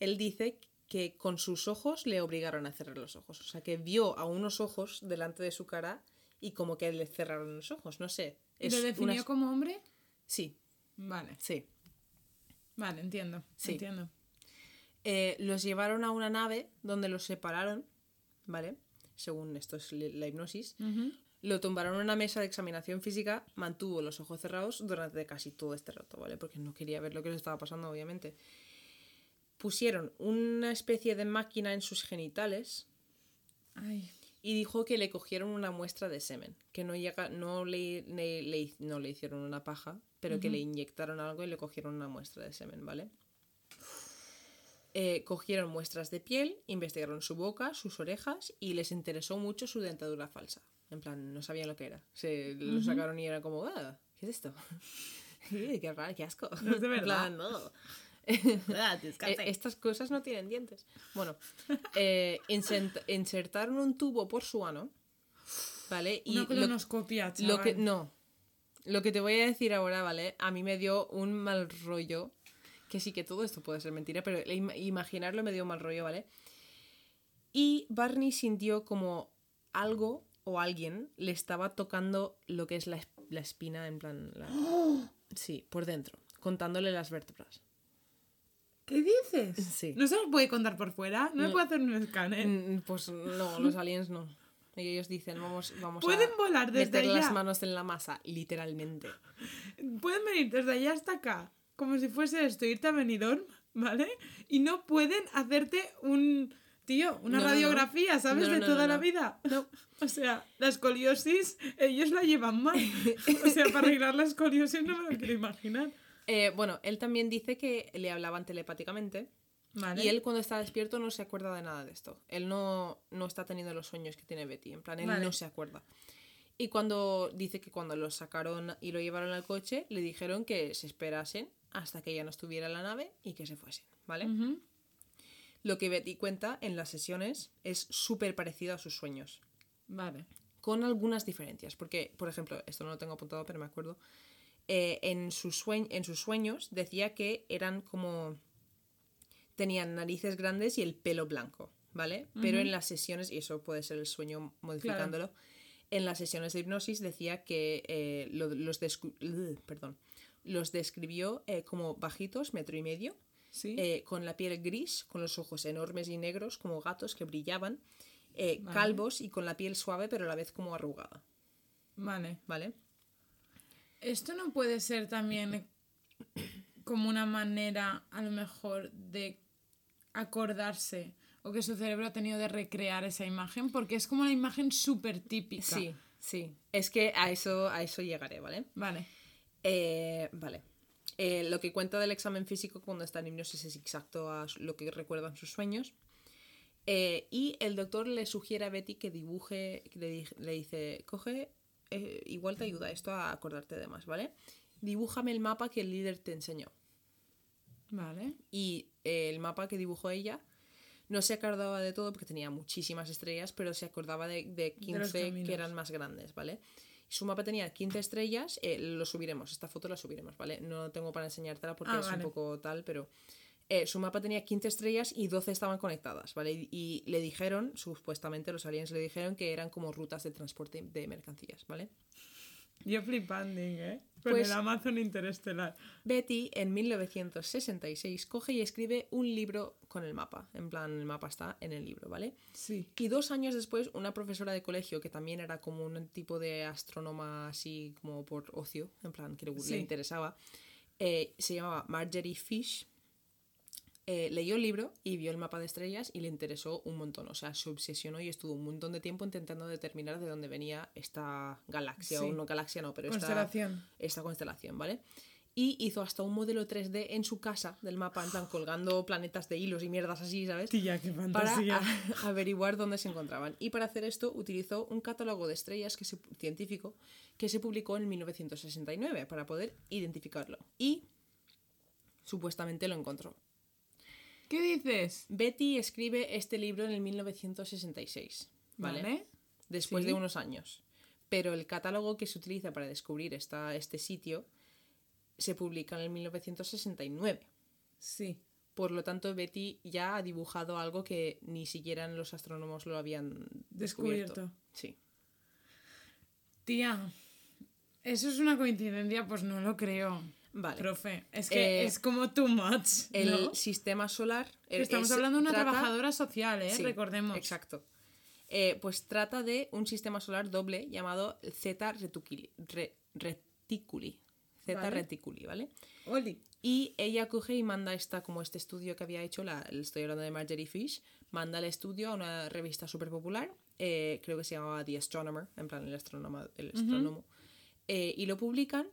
él dice que con sus ojos le obligaron a cerrar los ojos. O sea, que vio a unos ojos delante de su cara y como que le cerraron los ojos. No sé. ¿Y Es ¿Lo definió una- como hombre? Sí, Vale, sí. vale, entiendo. Sí. Entiendo. Eh, los llevaron a una nave donde los separaron, ¿vale? Según esto es la hipnosis. Lo tumbaron en una mesa de examinación física, mantuvo los ojos cerrados durante casi todo este rato, ¿vale? Porque no quería ver lo que les estaba pasando, obviamente. Pusieron una especie de máquina en sus genitales Ay, y dijo que le cogieron una muestra de semen, que no, llega, no, le, le- le- no le hicieron una paja, pero que le inyectaron algo y le cogieron una muestra de semen, ¿vale? Eh, cogieron muestras de piel, investigaron su boca, sus orejas y les interesó mucho su dentadura falsa. En plan, no sabían lo que era. Se lo sacaron y era como, ah, ¿qué es esto? Qué raro, qué asco. No es de En verdad. plan, no. Eh, estas cosas no tienen dientes. Bueno, eh, insert- insertaron un tubo por su ano, ¿vale? una lo- colonoscopia, chaval. lo que no. Lo que te voy a decir ahora, ¿vale? A mí me dio un mal rollo. Que sí que todo esto puede ser mentira, pero imaginarlo me dio un mal rollo, ¿vale? Y Barney sintió como algo o alguien le estaba tocando lo que es la, la espina, en plan. la- Sí, por dentro, contándole las vértebras. ¿Qué dices? Sí. ¿No se los puede contar por fuera? ¿No, me No. puede hacer un escáner? Mm, Pues no, los aliens no. Y ellos dicen, vamos, vamos Pueden a volar desde meter las manos en la masa, literalmente. Pueden venir desde allá hasta acá, como si fuese esto, irte a Benidorm, ¿vale? Y no pueden hacerte un... Tío, una No, radiografía, ¿sabes? No, de no, toda la vida. No. O sea, la escoliosis, ellos la llevan mal. O sea, para arreglar la escoliosis no me lo quiero imaginar. Eh, bueno, él también dice que le hablaban telepáticamente. Vale. Y él cuando está despierto no se acuerda de nada de esto. Él no, no está teniendo los sueños que tiene Betty. En plan, él Vale. no se acuerda. Y cuando dice que cuando lo sacaron y lo llevaron al coche, le dijeron que se esperasen hasta que ya no estuviera en la nave y que se fuesen, ¿vale? Ujú. Lo que Betty cuenta en las sesiones es súper parecido a sus sueños. Vale. con algunas diferencias. Porque, por ejemplo, esto no lo tengo apuntado, pero me acuerdo. eh, en, sus en sus sueños decía que eran como. tenían narices grandes y el pelo blanco, ¿vale? Pero en las sesiones, y eso puede ser el sueño modificándolo, en las sesiones de hipnosis decía que eh, lo- los, descu- ugh, perdón, los describió eh, como bajitos, metro y medio, Sí. eh, con la piel gris, con los ojos enormes y negros como gatos que brillaban, eh, Vale. calvos y con la piel suave pero a la vez como arrugada, Vale. ¿vale? Esto no puede ser también como una manera, a lo mejor, de acordarse o que su cerebro ha tenido de recrear esa imagen, porque es como una imagen súper típica. Sí, sí. Es que a eso, a eso llegaré, ¿vale? Vale. Eh, vale. Eh, lo que cuenta del examen físico cuando está en hipnosis es exacto a lo que recuerdan sus sueños. Eh, y el doctor le sugiere a Betty que dibuje, le, di- le dice, coge, eh, igual te ayuda esto a acordarte de más, ¿vale? Dibújame el mapa que el líder te enseñó. Vale. Y eh, el mapa que dibujó ella no se acordaba de todo porque tenía muchísimas estrellas, pero se acordaba de, de los 15 caminos. que eran más grandes, ¿vale? Su mapa tenía 15 estrellas, eh, lo subiremos, esta foto la subiremos, ¿vale? No tengo para enseñártela porque Ah, es vale. un poco tal, pero eh, su mapa tenía 15 estrellas y 12 estaban conectadas, ¿vale? Y, y le dijeron, supuestamente los aliens le dijeron que eran como rutas de transporte de mercancías, ¿vale? Yo flipando, ¿eh? Con Pues- el Amazon Interestelar. Betty en 1966 coge y escribe un libro con el mapa, en plan el mapa está en el libro, ¿vale? Sí. Y dos años después, una profesora de colegio que también era como un tipo de astrónoma así como por ocio, en plan que le, Sí. le interesaba, eh, se llamaba Marjorie Fish. Eh, leyó el libro y vio el mapa de estrellas y le interesó un montón. O sea, se obsesionó y estuvo un montón de tiempo intentando determinar de dónde venía esta galaxia. Sí. O no galaxia, no, pero esta, Constelación. esta constelación, ¿vale? y hizo hasta un modelo 3D en su casa del mapa, en plan colgando planetas de hilos y mierdas así, ¿sabes? Tía, qué para fantasía. a- averiguar dónde se encontraban. Y para hacer esto utilizó un catálogo de estrellas que se- científico que se publicó en 1969 para poder identificarlo. Y supuestamente lo encontró. ¿Qué dices? Betty escribe este libro en el 1966, ¿vale? Vale. Después Sí. de unos años. Pero el catálogo que se utiliza para descubrir esta, este sitio se publica en el 1969. Sí. Por lo tanto, Betty ya ha dibujado algo que ni siquiera los astrónomos lo habían descubierto. Descubierto. Sí. Tía, ¿eso es una coincidencia? Pues no lo creo. Vale. Profe, es que Eh, es como too much. El ¿no? sistema solar. Que eh, estamos es- hablando de una trata- trabajadora social, ¿eh? Sí, Recordemos. Exacto. Eh, pues trata de un sistema solar doble llamado Zeta Reticuli. Re- reticuli. Zeta Vale. Reticuli, ¿vale? Oli. Y ella coge y manda esta, como este estudio que había hecho, la, estoy hablando de Marjorie Fish, manda el estudio a una revista súper popular, eh, creo que se llamaba The Astronomer, en plan el astrónomo, el astrónomo, eh, y lo publican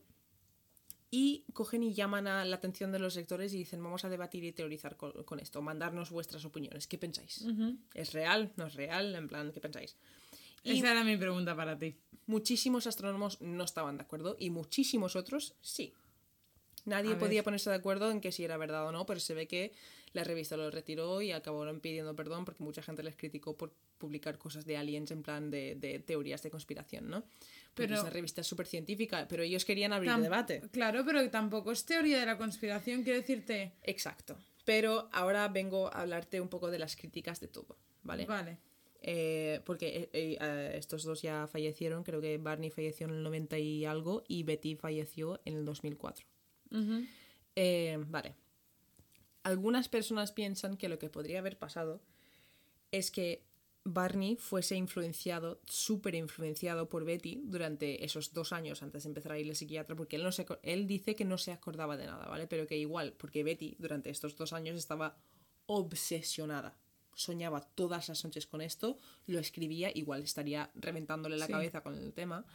y cogen y llaman a la atención de los lectores y dicen vamos a debatir y teorizar con, con esto, mandarnos vuestras opiniones, ¿qué pensáis? ¿Es real? ¿No es real? En plan, ¿qué pensáis? Y Esa era mi pregunta para ti. muchísimos astrónomos no estaban de acuerdo y muchísimos otros sí. Nadie A podía ver. ponerse de acuerdo en que si era verdad o no, pero se ve que la revista lo retiró y acabaron pidiendo perdón porque mucha gente les criticó por publicar cosas de aliens en plan de, de teorías de conspiración, ¿no? Pero- esa revista es súper científica, pero ellos querían abrir Tam- debate. Claro, pero tampoco es teoría de la conspiración, quiero decirte. Exacto. Pero ahora vengo a hablarte un poco de las críticas de todo, ¿vale? Vale. Eh, porque eh, eh, estos dos ya fallecieron, creo que Barney falleció en el 90 y algo y Betty falleció en el 2004. Ujú. Eh, vale. Algunas personas piensan que lo que podría haber pasado es que Barney fuese influenciado, súper influenciado por Betty durante esos dos años antes de empezar a ir al psiquiatra, porque él, no se, él dice que no se acordaba de nada, ¿vale? Pero que igual, porque Betty durante estos dos años estaba obsesionada. Soñaba todas las noches con esto, lo escribía, igual estaría reventándole la Sí. cabeza con el tema.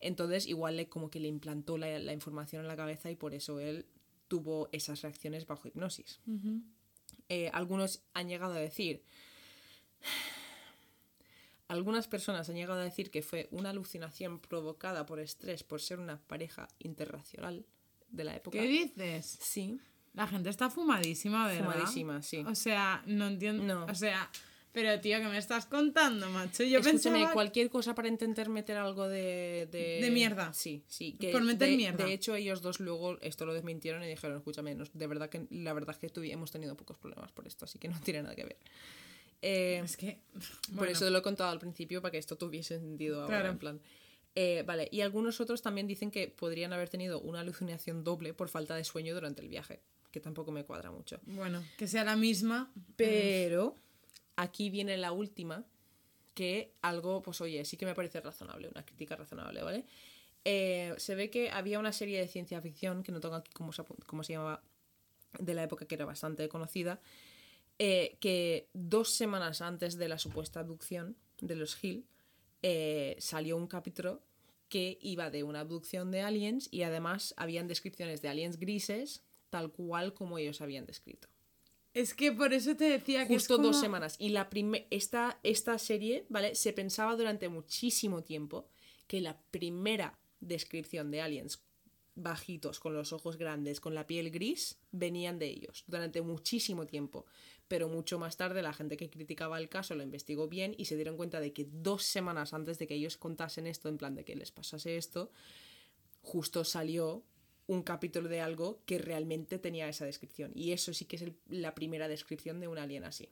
Entonces, igual le, como que le implantó la, la información en la cabeza y por eso él tuvo esas reacciones bajo hipnosis. Eh, algunos han llegado a decir. Algunas personas han llegado a decir que fue una alucinación provocada por estrés por ser una pareja interracial de la época. ¿Qué dices? Sí, La gente está fumadísima, ¿verdad? fumadísima, sí. O sea, no entiendo. No. O sea, pero tío, ¿qué me estás contando, macho? Yo Escúchame, pensaba... cualquier cosa para intentar meter algo de... De, De mierda. Sí, sí. Que Por meter de, mierda. De hecho, ellos dos luego esto lo desmintieron y dijeron, escúchame, de verdad que la verdad es que hemos tenido pocos problemas por esto, así que no tiene nada que ver. Eh, Es que... Por bueno, eso lo he contado al principio para que esto tuviese sentido ahora, Claro. en plan. Eh, vale, y algunos otros también dicen que podrían haber tenido una alucinación doble por falta de sueño durante el viaje, que tampoco me cuadra mucho. Bueno, que sea la misma. Pero aquí viene la última, que algo, pues oye, sí que me parece razonable, una crítica razonable, ¿vale? Eh, se ve que había una serie de ciencia ficción, que no tengo aquí cómo se, cómo se llamaba, de la época que era bastante conocida, eh, que dos semanas antes de la supuesta abducción de los Hill, eh, salió un capítulo que iba de una abducción de aliens y además habían descripciones de aliens grises tal cual como ellos habían descrito. Es que por eso te decía que Justo es como... dos semanas. Y la esta, esta serie, ¿vale? Se pensaba durante muchísimo tiempo que la primera descripción de aliens bajitos, con los ojos grandes, con la piel gris, venían de ellos durante muchísimo tiempo. Pero mucho más tarde la gente que criticaba el caso lo investigó bien y se dieron cuenta de que dos semanas antes de que ellos contasen esto, en plan de que les pasase esto, justo salió un capítulo de algo que realmente tenía esa descripción. Y eso sí que es el- la primera descripción de un alien así.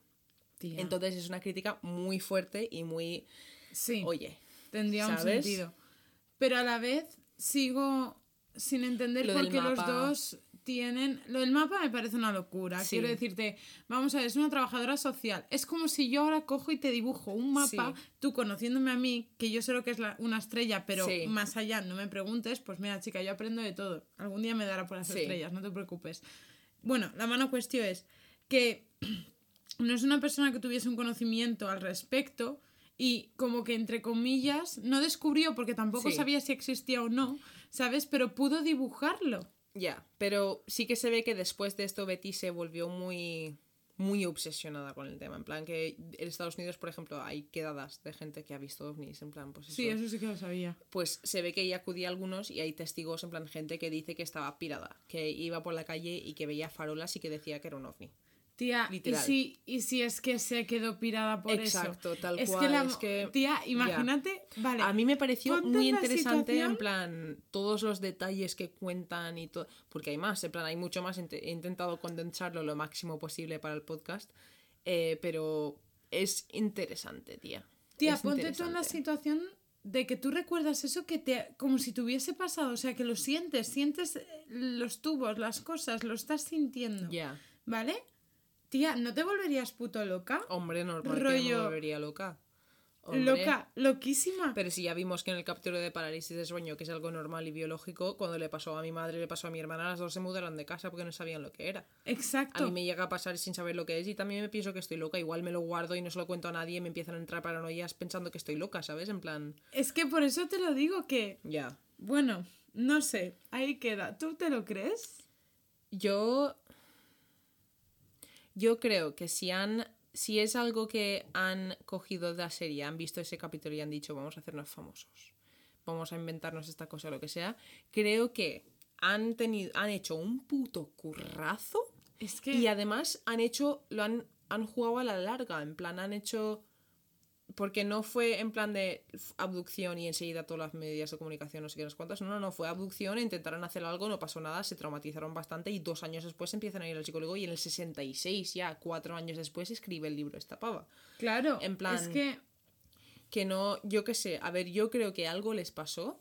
Tía. Entonces es una crítica muy fuerte y muy... sí. Oye, Tendría un sentido. Pero a la vez sigo sin entender Lo por qué los dos tienen... Lo del mapa me parece una locura. Sí. Quiero decirte, vamos a ver, es una trabajadora social. Es como si yo ahora cojo y te dibujo un mapa, Sí. tú conociéndome a mí, que yo sé lo que es la- una estrella, pero Sí. más allá no me preguntes, pues mira, chica, yo aprendo de todo. Algún día me dará por las estrellas, no te preocupes. Bueno, la mano cuestión es que no es una persona que tuviese un conocimiento al respecto y como que entre comillas no descubrió porque tampoco sabía si existía o no, ¿sabes? Pero pudo dibujarlo. Ya, pero sí que se ve que después de esto Betty se volvió muy muy obsesionada con el tema, en plan que en Estados Unidos, por ejemplo, hay quedadas de gente que ha visto ovnis, en plan, pues eso, Sí, eso sí que lo sabía. pues se ve que ella acudía a algunos y hay testigos, en plan gente que dice que estaba pirada, que iba por la calle y que veía farolas y que decía que era un ovni. Tía, ¿y si, y si es que se quedó pirada por eso. Exacto, tal es cual, Que la, es que- tía, imagínate, vale. A mí me pareció muy interesante, situación- en plan, todos los detalles que cuentan y todo, porque hay más, en plan, hay mucho más, he intentado condensarlo lo máximo posible para el podcast, eh, pero es interesante, tía. Tía, Es ponte tú en la situación de que tú recuerdas eso que te como si te hubiese pasado, o sea, que lo sientes, sientes eh, los tubos, las cosas, lo estás sintiendo. Ya, ¿Vale? Tía, ¿no te volverías puto loca? hombre, normal que me Rollo- volvería loca. Hombre. Loca, loquísima. Pero si ya vimos que en el capítulo de parálisis de sueño, que es algo normal y biológico, cuando le pasó a mi madre y le pasó a mi hermana, las dos se mudaron de casa porque no sabían lo que era. A Exacto. mí me llega a pasar sin saber lo que es y también me pienso que estoy loca. Igual me lo guardo y no se lo cuento a nadie y me empiezan a entrar paranoias pensando que estoy loca, ¿sabes? En plan, Es que por eso te lo digo que, ya. bueno, no sé, ahí queda. ¿Tú te lo crees? Yo. Yo creo que si han. Si es algo que han cogido de la serie, han visto ese capítulo y han dicho, vamos a hacernos famosos. Vamos a inventarnos esta cosa o lo que sea. Creo que han tenido. han hecho un puto currazo. Es que Y además han hecho. lo han, han jugado a la larga. En plan, han hecho. Porque no fue en plan de abducción y enseguida todas las medidas de comunicación, no sé qué, no sé cuántas. No, no, no, fue abducción, intentaron hacer algo, no pasó nada, se traumatizaron bastante y dos años después empiezan a ir al psicólogo y en el 66, ya cuatro años después, escribe el libro esta pava. claro, en plan- es que Que no, yo qué sé, a ver, yo creo que algo les pasó.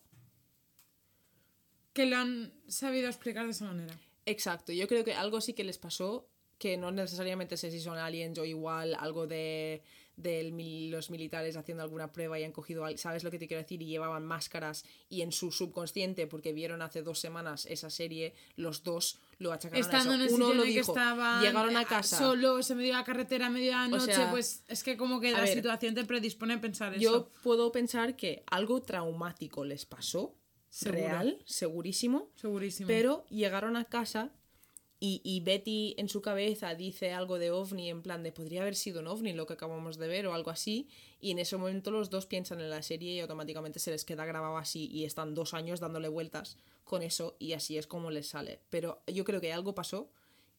que lo han sabido explicar de esa manera. Exacto, yo creo que algo sí que les pasó, que no necesariamente sé si son aliens o igual algo de, de mil- los militares haciendo alguna prueba y han cogido, ¿sabes lo que te quiero decir? Y llevaban máscaras y en su subconsciente, porque vieron hace dos semanas esa serie, los dos lo achacaron Estando a en el Uno lo que dijo, estaban llegaron a eh, casa. solos en medio de la carretera a medio de la noche, sea, pues es que como que la ver, situación te predispone a pensar Yo eso. puedo pensar que algo traumático les pasó, Seguro. real, segurísimo, Segurísimo. Pero llegaron a casa y, y Betty en su cabeza dice algo de ovni, en plan de podría haber sido un ovni lo que acabamos de ver o algo así. Y en ese momento los dos piensan en la serie y automáticamente se les queda grabado así y están dos años dándole vueltas con eso y así es como les sale. Pero yo creo que algo pasó.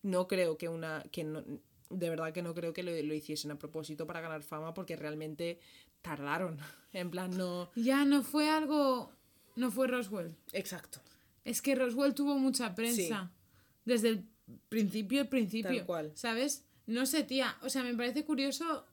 No creo que una. que no, de verdad que no creo que lo, lo hiciesen a propósito para ganar fama porque realmente tardaron. En plan, no. Ya no fue algo... No fue Roswell. Exacto. Es que Roswell tuvo mucha prensa. Desde el principio, el principio. Tal cual. ¿Sabes? No sé, tía. O sea, me parece curioso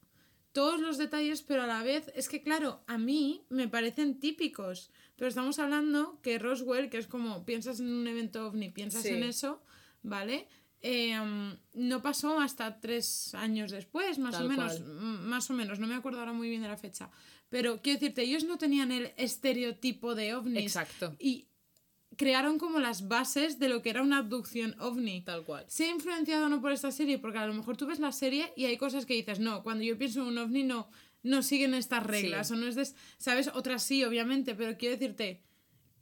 todos los detalles, pero a la vez es que, claro, a mí me parecen típicos. Pero estamos hablando que Roswell, que es como piensas en un evento ovni, piensas Sí. en eso, ¿vale? Eh, um, no pasó hasta tres años después, más Tal o menos. Más o menos, no me acuerdo ahora muy bien de la fecha. Pero quiero decirte, ellos no tenían el estereotipo de ovnis. Exacto. Y crearon como las bases de lo que era una abducción ovni. Tal cual. ¿Se ha influenciado o no por esta serie? Porque a lo mejor tú ves la serie y hay cosas que dices, no, cuando yo pienso en un ovni no, no siguen estas reglas. Sí. O no es de, ¿Sabes? Otras sí, obviamente, pero quiero decirte,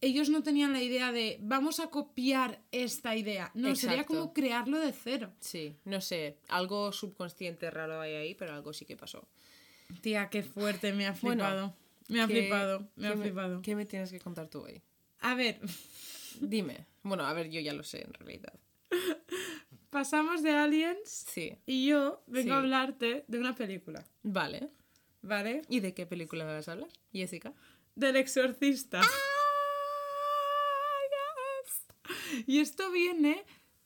ellos no tenían la idea de vamos a copiar esta idea. No, sería como crearlo de cero. Sí, no sé, algo subconsciente raro hay ahí, pero algo sí que pasó. Tía, qué fuerte, me ha Bueno, flipado. me ha ¿Qué- flipado, me ha flipado. ¿Qué me tienes que contar tú hoy? A ver, Dime. Bueno, a ver, yo ya lo sé en realidad. pasamos de Aliens Sí, y yo vengo Sí. a hablarte de una película, vale. ¿vale? ¿Y de qué película me vas a hablar, Jessica? Del exorcista. Y esto viene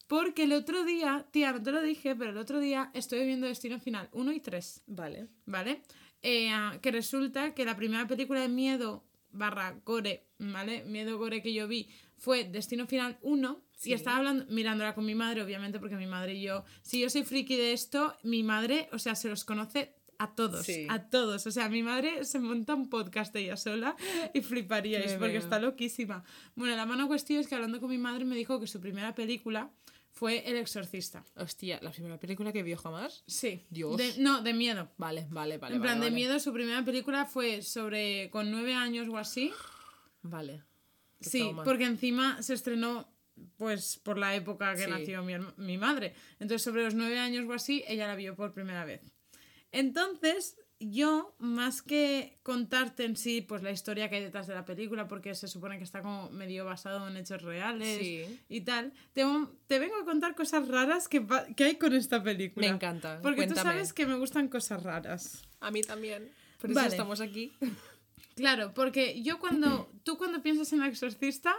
porque el otro día, tía, no te lo dije, pero el otro día estoy viendo Destino Final 1 y 3, Vale. ¿vale? Eh, ah, que resulta que la primera película de miedo barra gore, ¿vale? Miedo gore que yo vi fue Destino Final 1 Sí. y estaba hablando, mirándola con mi madre, obviamente, porque mi madre y yo, si yo soy friki de esto, mi madre, o sea, se los conoce a todos, Sí. a todos. O sea, mi madre se monta un podcast ella sola y fliparíais Me porque veo. está loquísima. Bueno, la mano cuestión es que hablando con mi madre me dijo que su primera película fue El Exorcista. Hostia, ¿la primera película que vio jamás? Sí. Dios. De- no, de miedo. Vale, vale, vale. en plan, vale, de vale. miedo, su primera película fue sobre. con nueve años o así. Vale. Sí, trauma. porque encima se estrenó pues por la época que Sí. nació mi, mi madre. Entonces, sobre los nueve años o así, ella la vio por primera vez. Entonces, yo, más que contarte en sí, pues la historia que hay detrás de la película, porque se supone que está como medio basado en hechos reales Sí. y tal, te, te vengo a contar cosas raras que, que hay con esta película. Me encanta, Porque tú cuéntame. sabes que me gustan cosas raras. A mí también. Por Vale. eso estamos aquí. Claro, porque yo cuando. Tú cuando piensas en El Exorcista,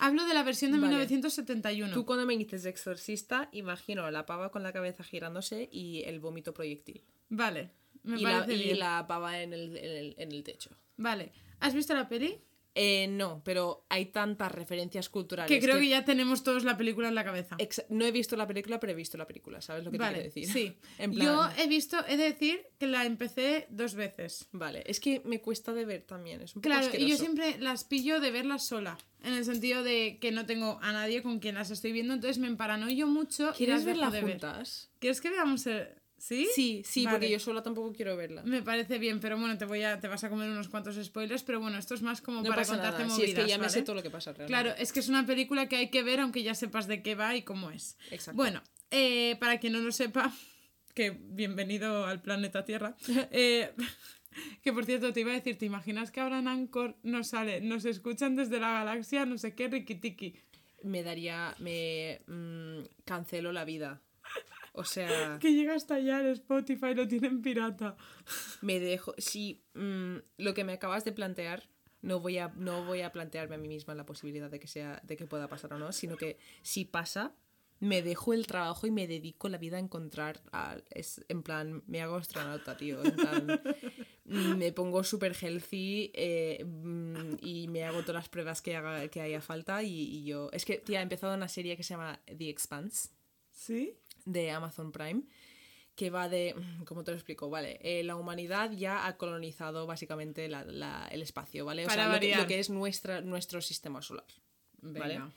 hablo de la versión de Vale. 1971. Tú cuando me dices exorcista, imagino la pava con la cabeza girándose y el vómito proyectil. Vale, me y la, parece y bien. la pava en el, en el- en el techo. Vale. ¿Has visto la peli? Eh, no, pero hay tantas referencias culturales. Que creo que ya tenemos todos la película en la cabeza. No he visto la película, pero he visto la película, ¿sabes lo que te Vale, quiero decir? sí. En plan, Yo he visto, he de decir que la empecé dos veces. Vale, es que me cuesta de ver también, es un poco Claro, y yo siempre las pillo de verlas sola. En el sentido de que no tengo a nadie con quien las estoy viendo, entonces me emparanoio mucho y ¿Quieres las ver. juntas? ¿Quieres que veamos el... ¿Sí? Sí, sí, Vale. porque yo sola tampoco quiero verla. Me parece bien, pero bueno, te voy a, te vas a comer unos cuantos spoilers, pero bueno, esto es más como No para contarte movidas, es que ya me sé todo lo que pasa realmente. Claro, es que es una película que hay que ver aunque ya sepas de qué va y cómo es. Exacto. Bueno, eh, para quien no lo sepa, que bienvenido al planeta Tierra. eh, que por cierto, te iba a decir, ¿te imaginas que ahora en Anchor nos sale, nos escuchan desde la galaxia, no sé qué, rikitiki? me daría, me mm, cancelo la vida. O sea, Que llega hasta allá el Spotify, lo tienen pirata. me dejo, si mm, lo que me acabas de plantear, no voy a, no voy a plantearme a mí misma la posibilidad de que sea, de que pueda pasar o no, sino que si pasa, me dejo el trabajo y me dedico la vida a encontrar, a- es, en plan, me hago astronauta, tío, en plan, mm, me pongo súper healthy eh, mm, y me hago todas las pruebas que, haga, que haya falta y, y yo, es que, tía, he empezado una serie que se llama The Expanse ¿Sí? De Amazon Prime que va de, ¿cómo te lo explico? Vale, eh, la humanidad ya ha colonizado básicamente la- la- el espacio, ¿vale? O Para sea, lo que, variar. lo que es nuestra, nuestro sistema solar. ¿vale? Venga.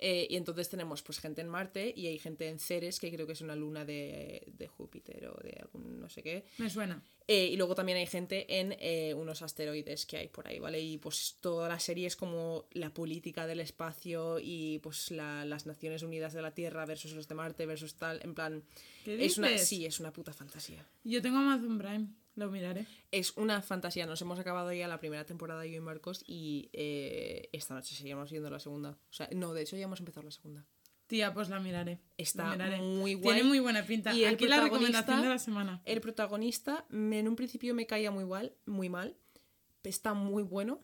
Eh, y entonces tenemos pues gente en Marte y hay gente en Ceres, que creo que es una luna de, de Júpiter o de algún no sé qué. Me suena. Eh, y luego también hay gente en eh, unos asteroides que hay por ahí, ¿vale? Y pues toda la serie es como la política del espacio y pues la- las Naciones Unidas de la Tierra versus los de Marte versus tal, en plan... ¿Qué es una, sí, es una puta fantasía. Yo tengo Amazon Prime, lo miraré. Es una fantasía. Nos hemos acabado ya la primera temporada yo y Marcos y eh, esta noche seguimos viendo la segunda. O sea, no, de hecho ya hemos empezado la segunda. Tía, pues la miraré. Está La miraré. muy guay. Tiene muy buena pinta. Y el Aquí la protagonista- recomendación de la semana. El protagonista en un principio me caía muy, mal, muy mal. Está muy bueno.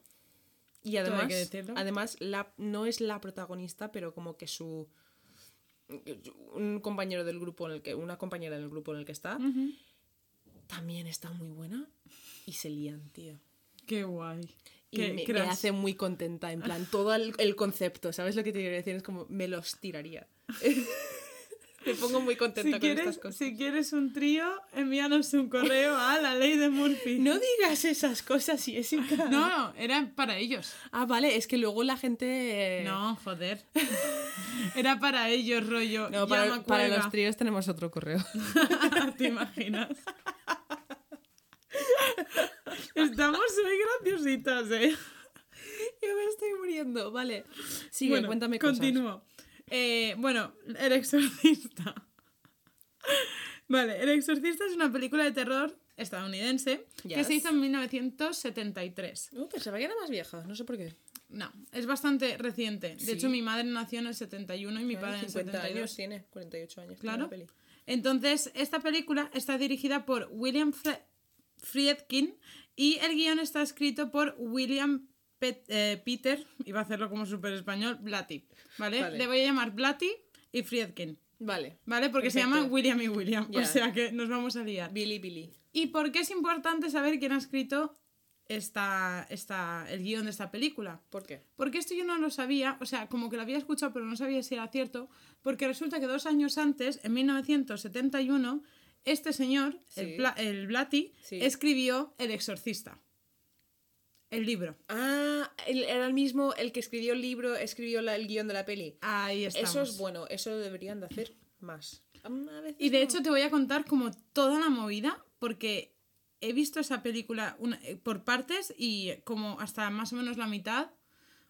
Y además, además la, no es la protagonista, pero como que su un compañero del grupo en el que una compañera del grupo en el que está también está muy buena y se lían, tío. Qué guay. Y Qué me, me hace muy contenta, en plan, todo el, el concepto, ¿sabes lo que te quiero decir? Es como, me los tiraría. me pongo muy contenta Si con quieres, estas cosas. si quieres un trío, envíanos un correo a la ley de Murphy. No digas esas cosas, Jessica. no, era para ellos. Ah, vale, es que luego la gente... eh, No, joder. Era para ellos, rollo. No, para, para los tríos tenemos otro correo. ¿Te imaginas? Estamos muy graciositas, ¿eh? Yo me estoy muriendo, vale. Sigue, bueno, cuéntame cosas. continúo. Eh, bueno, El Exorcista. vale, El Exorcista es una película de terror estadounidense que se hizo en 1973. No, pensaba que era más vieja, no sé por qué. No, es bastante reciente. De Sí. hecho, mi madre nació en el 71 y mi padre en el 50 72. años tiene, 48 años. Claro. Entonces, esta película está dirigida por William Friedkin y el guion está escrito por William Pet- eh, Peter, iba a hacerlo como súper español, Blatty, ¿vale? Vale. Le voy a llamar Blatty y Friedkin, Vale. ¿vale? Porque se llaman William y William, o sea que nos vamos a liar. Billy, Billy. ¿Y por qué es importante saber quién ha escrito esta, esta, el guion de esta película? ¿Por qué? Porque esto yo no lo sabía, o sea, como que lo había escuchado, pero no sabía si era cierto, porque resulta que dos años antes, en 1971, este señor, el, Sí. Pla- el Blatty, Sí. escribió El Exorcista. El libro. Ah, era el mismo, el que escribió el libro, escribió la- el guion de la peli. Ahí estamos. Eso es bueno, eso lo deberían de hacer más. Una vez Y de no. hecho te voy a contar como toda la movida, porque he visto esa película una- eh, por partes y como hasta más o menos la mitad,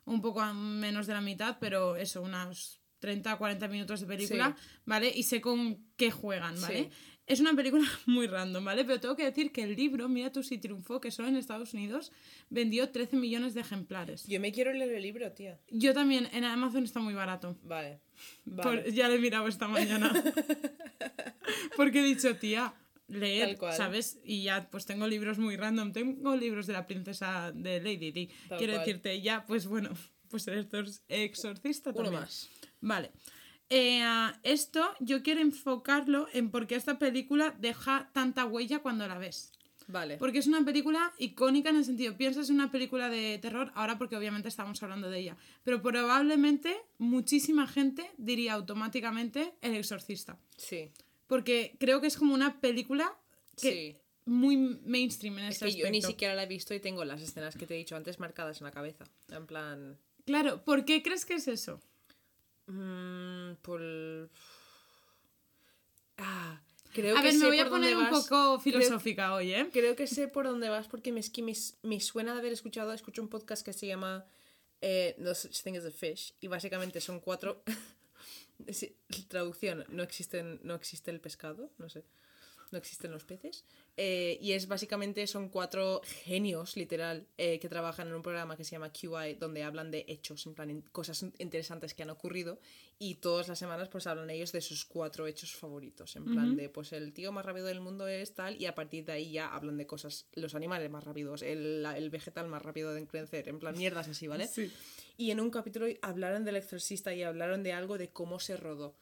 un poco menos de la mitad, pero eso, unas 30 o 40 minutos de película, ¿vale? Y sé con qué juegan, ¿vale? Sí. Es una película muy random, ¿vale? Pero tengo que decir que el libro, mira tú si triunfó, que solo en Estados Unidos vendió 13 millones de ejemplares. Yo me quiero leer el libro, tía. Yo también, en Amazon está muy barato. Vale. Por- Vale. ya lo he mirado esta mañana. Porque he dicho, tía, leer. ¿sabes? Y ya, pues tengo libros muy random. Tengo libros de la princesa de Lady Di. Quiero cual. decirte, ya, pues bueno, pues el exor- exorcista Uno también. más. Vale. Eh, esto yo quiero enfocarlo en por qué esta película deja tanta huella cuando la ves. Vale. Porque es una película icónica en el sentido, piensas en una película de terror, ahora porque obviamente estamos hablando de ella, pero probablemente muchísima gente diría automáticamente El Exorcista. Sí. Porque creo que es como una película que Sí. muy mainstream en Es ese que yo ni siquiera la he visto y tengo las escenas que te he dicho antes marcadas en la cabeza. En plan. Claro, ¿por qué crees que es eso? Mm, por. Ah. Creo a que ver, me sé voy a por dónde poner un poco Creo- filosófica hoy, ¿eh? Creo que sé por dónde vas porque me, es que me, me suena de haber escuchado, escucho un podcast que se llama eh, No Such Thing as a Fish y básicamente son cuatro... Traducción, no, existen, no existe el pescado, no sé, no existen los peces. Eh, y es básicamente, son cuatro genios, literal, eh, que trabajan en un programa que se llama QI, donde hablan de hechos, en plan, en- cosas interesantes que han ocurrido. Y todas las semanas, pues hablan ellos de sus cuatro hechos favoritos. En plan, de, pues el tío más rápido del mundo es tal, y a partir de ahí ya hablan de cosas, los animales más rápidos, el, la- el vegetal más rápido de crecer, en plan, mierdas así, ¿vale? Sí. Y en un capítulo hablaron del exorcista y hablaron de algo de cómo se rodó.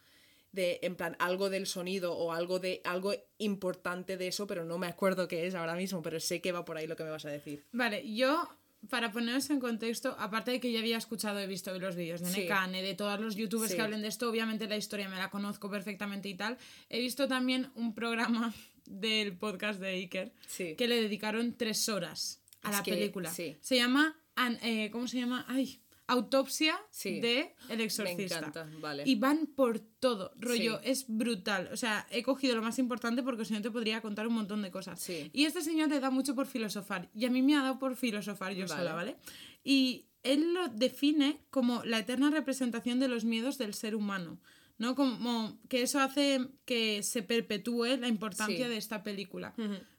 De, en plan, algo del sonido o algo de algo importante de eso, pero no me acuerdo qué es ahora mismo, pero sé que va por ahí lo que me vas a decir. Vale, yo, para poneros en contexto, aparte de que ya había escuchado, he visto los vídeos de Sí. Nekane, de todos los youtubers Sí. que hablen de esto, obviamente la historia me la conozco perfectamente y tal. He visto también un programa del podcast de Iker Sí. que le dedicaron tres horas a Es la que, película. Se llama, an- eh, ¿cómo se llama? Ay, Autopsia Sí. de El Exorcista. encanta, vale. Y van por todo, rollo, Sí. es brutal. O sea, he cogido lo más importante porque si no te podría contar un montón de cosas. Sí. Y este señor le da mucho por filosofar. Y a mí me ha dado por filosofar yo Vale. sola, ¿vale? Y él lo define como la eterna representación de los miedos del ser humano. ¿No? Como que eso hace que se perpetúe la importancia Sí. de esta película.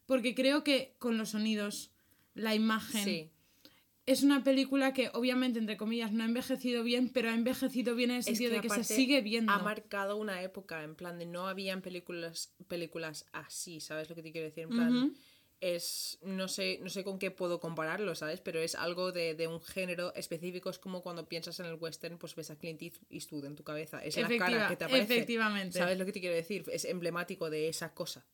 Porque creo que con los sonidos, la imagen, Sí. Es una película que obviamente, entre comillas, no ha envejecido bien, pero ha envejecido bien en el Es sentido de que se sigue viendo. Ha marcado una época, en plan de no habían películas, películas así, ¿sabes lo que te quiero decir? En plan, es, no sé, no sé con qué puedo compararlo, ¿sabes? Pero es algo de, de un género específico, es como cuando piensas en el western, pues ves a Clint Eastwood en tu cabeza, es la cara que te aparece. efectivamente. ¿Sabes lo que te quiero decir? Es emblemático de esa cosa.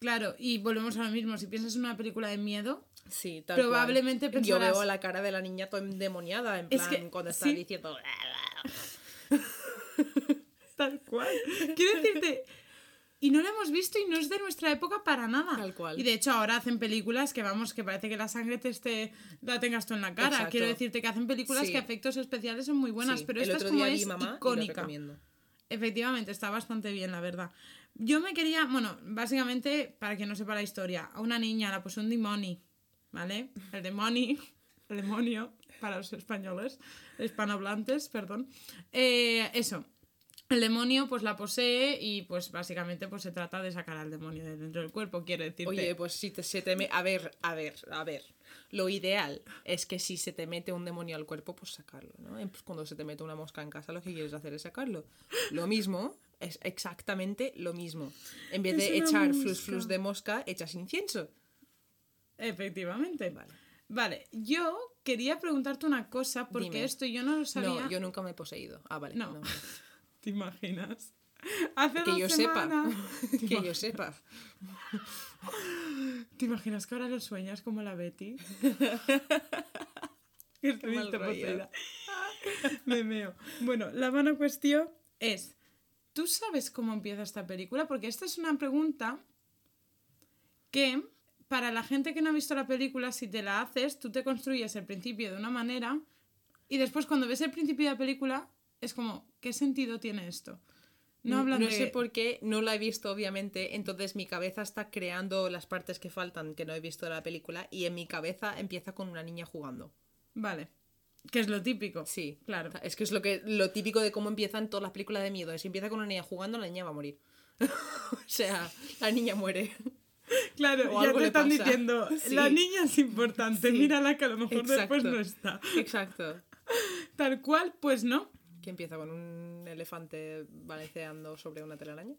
Claro, y volvemos a lo mismo. Si piensas en una película de miedo, Sí, tal Probablemente cual. Yo veo la cara de la niña toda endemoniada, en Es plan, que- cuando está sí. diciendo... tal cual. Quiero decirte, y no la hemos visto y no es de nuestra época para nada. Tal cual. Y de hecho ahora hacen películas que vamos, que parece que la sangre te esté, la tengas tú en la cara. Exacto. Quiero decirte que hacen películas Sí. que efectos especiales son muy buenas, Sí, pero el esta es como es Mamá y lo icónica. Efectivamente, está bastante bien, la verdad. Yo me quería, bueno, básicamente, para quien no sepa la historia, a una niña la puso un demonio, ¿vale? El demonio, el demonio, para los españoles, hispanohablantes, perdón. Eh, eso, el demonio pues la posee y pues básicamente pues se trata de sacar al demonio de dentro del cuerpo, quiero decirte. Oye, pues si te, se te me... A ver, a ver, a ver. Lo ideal es que si se te mete un demonio al cuerpo, pues sacarlo, ¿no? Pues cuando se te mete una mosca en casa, lo que quieres hacer es sacarlo. Lo mismo, es exactamente lo mismo. En vez de echar mosca. flus flus de mosca, echas incienso. Efectivamente. Vale. Vale, yo quería preguntarte una cosa porque Dime. esto yo no lo sabía. No, yo nunca me he poseído. Ah, vale. No. no. ¿Te imaginas? Hace Que dos yo semanas. sepa. que yo sepa. ¿Te imaginas que ahora lo sueñas como la Betty? Poseída. Me meo. Bueno, la mano cuestión es, ¿tú sabes cómo empieza esta película? Porque esta es una pregunta que para la gente que no ha visto la película, si te la haces, tú te construyes el principio de una manera y después cuando ves el principio de la película es como, ¿qué sentido tiene esto? No hablan no de... sé por qué, no la he visto obviamente, entonces mi cabeza está creando las partes que faltan que no he visto de la película y en mi cabeza empieza con una niña jugando. Vale. Que es lo típico. Sí, Claro. Es que es lo que lo típico de cómo empiezan todas las películas de miedo. Si empieza con una niña jugando, la niña va a morir. o sea, la niña muere. Claro, O ya te están pasa. diciendo, Sí. la niña es importante, Sí. mírala que a lo mejor después no está. Exacto. Tal cual, pues no. Empieza con un elefante balanceando sobre una telaraña.